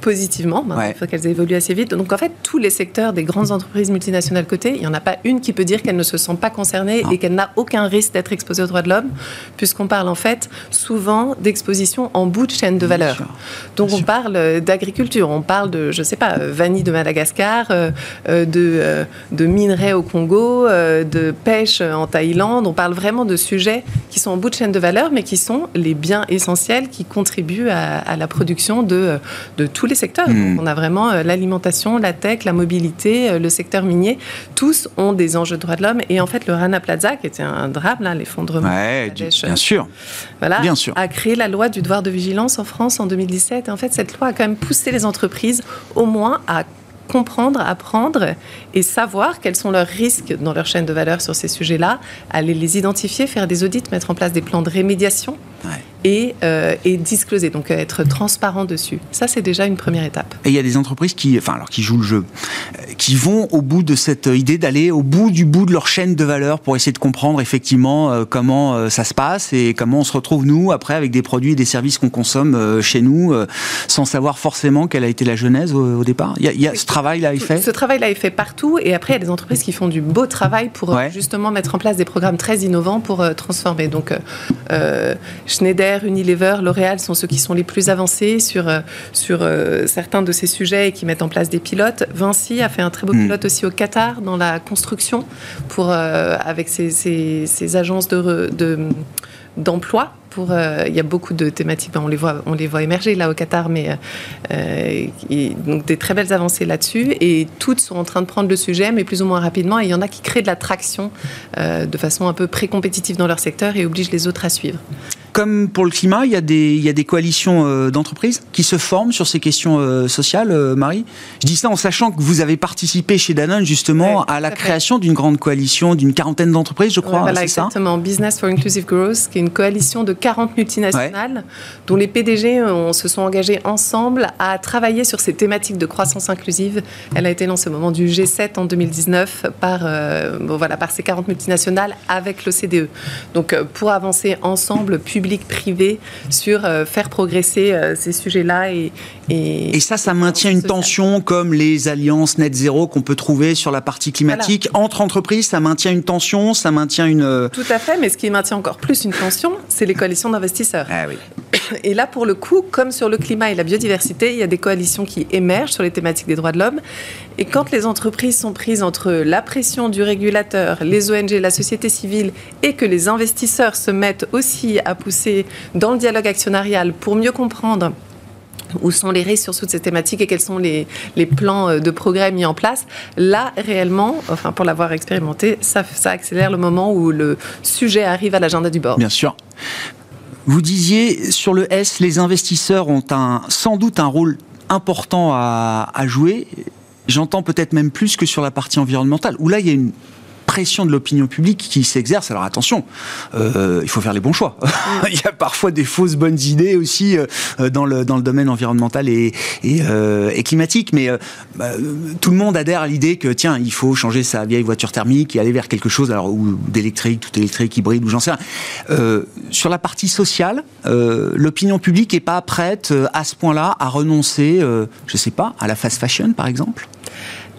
positivement. Il faut qu'elles évoluent assez vite. Donc en fait, tous les secteurs des grandes entreprises multinationales cotées, il n'y en a pas une qui peut dire qu'elle ne se sent pas concernée et qu'elle n'a aucun risque d'être exposée aux droits de l'homme, puisqu'on parle en fait souvent d'exposition en bout de chaîne de valeur. Donc on parle euh, d'agriculture, on parle de, je ne sais pas, euh, vanille de Madagascar, de, de minerais au Congo, de pêche en Thaïlande. On parle vraiment de sujets qui sont en bout de chaîne de valeur, mais qui sont les biens essentiels qui contribuent à à, la production de, de, tous les secteurs. Hmm. on a vraiment euh, l'alimentation, la tech, la mobilité, euh, le secteur minier. Tous ont des enjeux de droits de l'homme. Et en fait, le Rana Plaza, qui était un drame, l'effondrement, ouais, bien sûr, voilà, bien sûr, a créé la loi du devoir de vigilance en France en 2017. Et en fait, cette loi a quand même poussé les entreprises au moins à comprendre, apprendre et savoir quels sont leurs risques dans leur chaîne de valeur sur ces sujets-là, aller les identifier, faire des audits, mettre en place des plans de rémédiation et, euh, et discloser, donc être transparent dessus. Ça, c'est déjà une première étape. Et il y a des entreprises qui, enfin, alors qui jouent le jeu, euh, qui vont au bout de cette idée d'aller au bout du bout de leur chaîne de valeur pour essayer de comprendre effectivement euh, comment ça se passe et comment on se retrouve nous après avec des produits et des services qu'on consomme chez nous sans savoir forcément quelle a été la genèse au, départ. Il y a, ce travail-là est fait. Ce travail-là est fait partout et après il y a des entreprises qui font du beau travail pour justement mettre en place des programmes très innovants pour transformer. Donc Schneider, Unilever, L'Oréal sont ceux qui sont les plus avancés sur, euh, sur euh, certains de ces sujets et qui mettent en place des pilotes. Vinci a fait un très beau hmm. pilote aussi au Qatar dans la construction pour, euh, avec ses, agences de, d'emploi pour, il y a beaucoup de thématiques, ben, on les voit, on les voit émerger là au Qatar, mais donc des très belles avancées là-dessus. Et toutes sont en train de prendre le sujet, mais plus ou moins rapidement. Et il y en a qui créent de la traction de façon un peu pré-compétitive dans leur secteur et obligent les autres à suivre comme pour le climat, il y a des, il y a des coalitions euh, d'entreprises qui se forment sur ces questions euh, sociales, euh, Marie. Je dis ça en sachant que vous avez participé chez Danone justement à la création d'une grande coalition d'une quarantaine d'entreprises, je crois. voilà, exactement. Business for Inclusive Growth, qui est une coalition de 40 multinationales dont les PDG se sont engagés ensemble à travailler sur ces thématiques de croissance inclusive. Elle a été lancée au moment du G7 en 2019 par, bon, voilà, par ces 40 multinationales avec l'OCDE. Donc pour avancer ensemble, puis public-privé sur euh, faire progresser euh, ces sujets-là. Et, et, ça, ça maintient une tension comme les alliances net zéro qu'on peut trouver sur la partie climatique. Entre entreprises, ça maintient une tension, ça maintient une... Euh, Tout à fait, mais ce qui maintient encore plus une tension, c'est les coalitions d'investisseurs. Ah oui. *coughs* Et là, pour le coup, comme sur le climat et la biodiversité, il y a des coalitions qui émergent sur les thématiques des droits de l'homme. Et quand les entreprises sont prises entre la pression du régulateur, les ONG, la société civile, et que les investisseurs se mettent aussi à pousser dans le dialogue actionnarial pour mieux comprendre où sont les risques sur toutes ces thématiques et quels sont les, plans euh, de progrès mis en place. Là, réellement, enfin pour l'avoir expérimenté, ça, accélère le moment où le sujet arrive à l'agenda du bord. Bien sûr. Vous disiez sur le S, les investisseurs ont un, sans doute un rôle important à jouer. J'entends peut-être même plus que sur la partie environnementale, où là, il y a une pression de l'opinion publique qui s'exerce. Alors attention, euh, il faut faire les bons choix. *laughs* il y a parfois des fausses bonnes idées aussi euh, dans, le, dans le domaine environnemental et, et, euh, climatique, mais bah, tout le monde adhère à l'idée que tiens, il faut changer sa vieille voiture thermique et aller vers quelque chose alors ou d'électrique, tout électrique, hybride ou j'en sais rien. sur la partie sociale, l'opinion publique est pas prête à ce point-là à renoncer, je sais pas, à la fast fashion par exemple?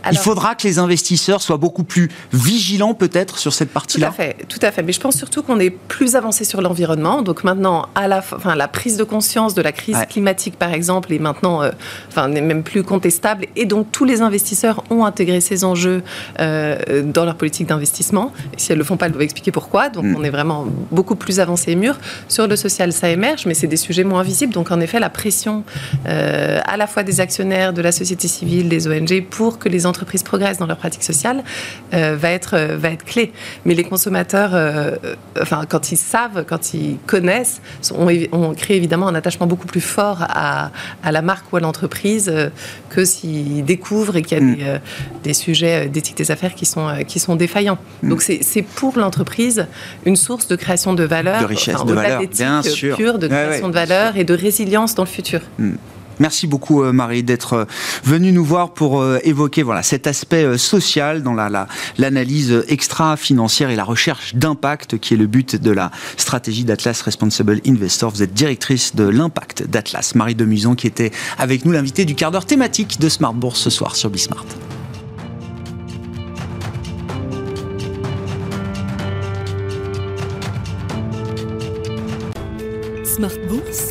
Il faudra que les investisseurs soient beaucoup plus vigilants peut-être sur cette partie-là. Tout à fait, tout à fait. Mais je pense surtout qu'on est plus avancé sur l'environnement. Donc maintenant, à la, enfin, la prise de conscience de la crise climatique, par exemple, est maintenant, euh, enfin, n'est même plus contestable. Et donc tous les investisseurs ont intégré ces enjeux euh, dans leur politique d'investissement. Et si elles le font pas, elles doivent expliquer pourquoi. Donc mm. on est vraiment beaucoup plus avancé et mûr. Sur le social, ça émerge, mais c'est des sujets moins visibles. Donc en effet, la pression euh, à la fois des actionnaires, de la société civile, des ONG, pour que les entreprises progressent dans leur pratique sociale va, être, va être clé. Mais les consommateurs, enfin, quand ils savent, quand ils connaissent, on, on, crée évidemment un attachement beaucoup plus fort à, à la marque ou à l'entreprise que s'ils découvrent et qu'il y a mm. des, des, sujets d'éthique des affaires qui sont, qui sont défaillants. Mm. Donc c'est pour l'entreprise une source de création de valeur, de richesse, de valeur, bien sûr, pure, de création de valeur et de résilience dans le futur. Mm. Merci beaucoup euh, Marie d'être euh, venue nous voir pour euh, évoquer voilà cet aspect social dans la l'analyse extra-financière et la recherche d'impact qui est le but de la stratégie d'Atlas Responsible Investor. Vous êtes directrice de l'impact d'Atlas. Marie Demuson qui était avec nous l'invitée du quart d'heure thématique de Smart Bourse ce soir sur Bismart. Smart Bourse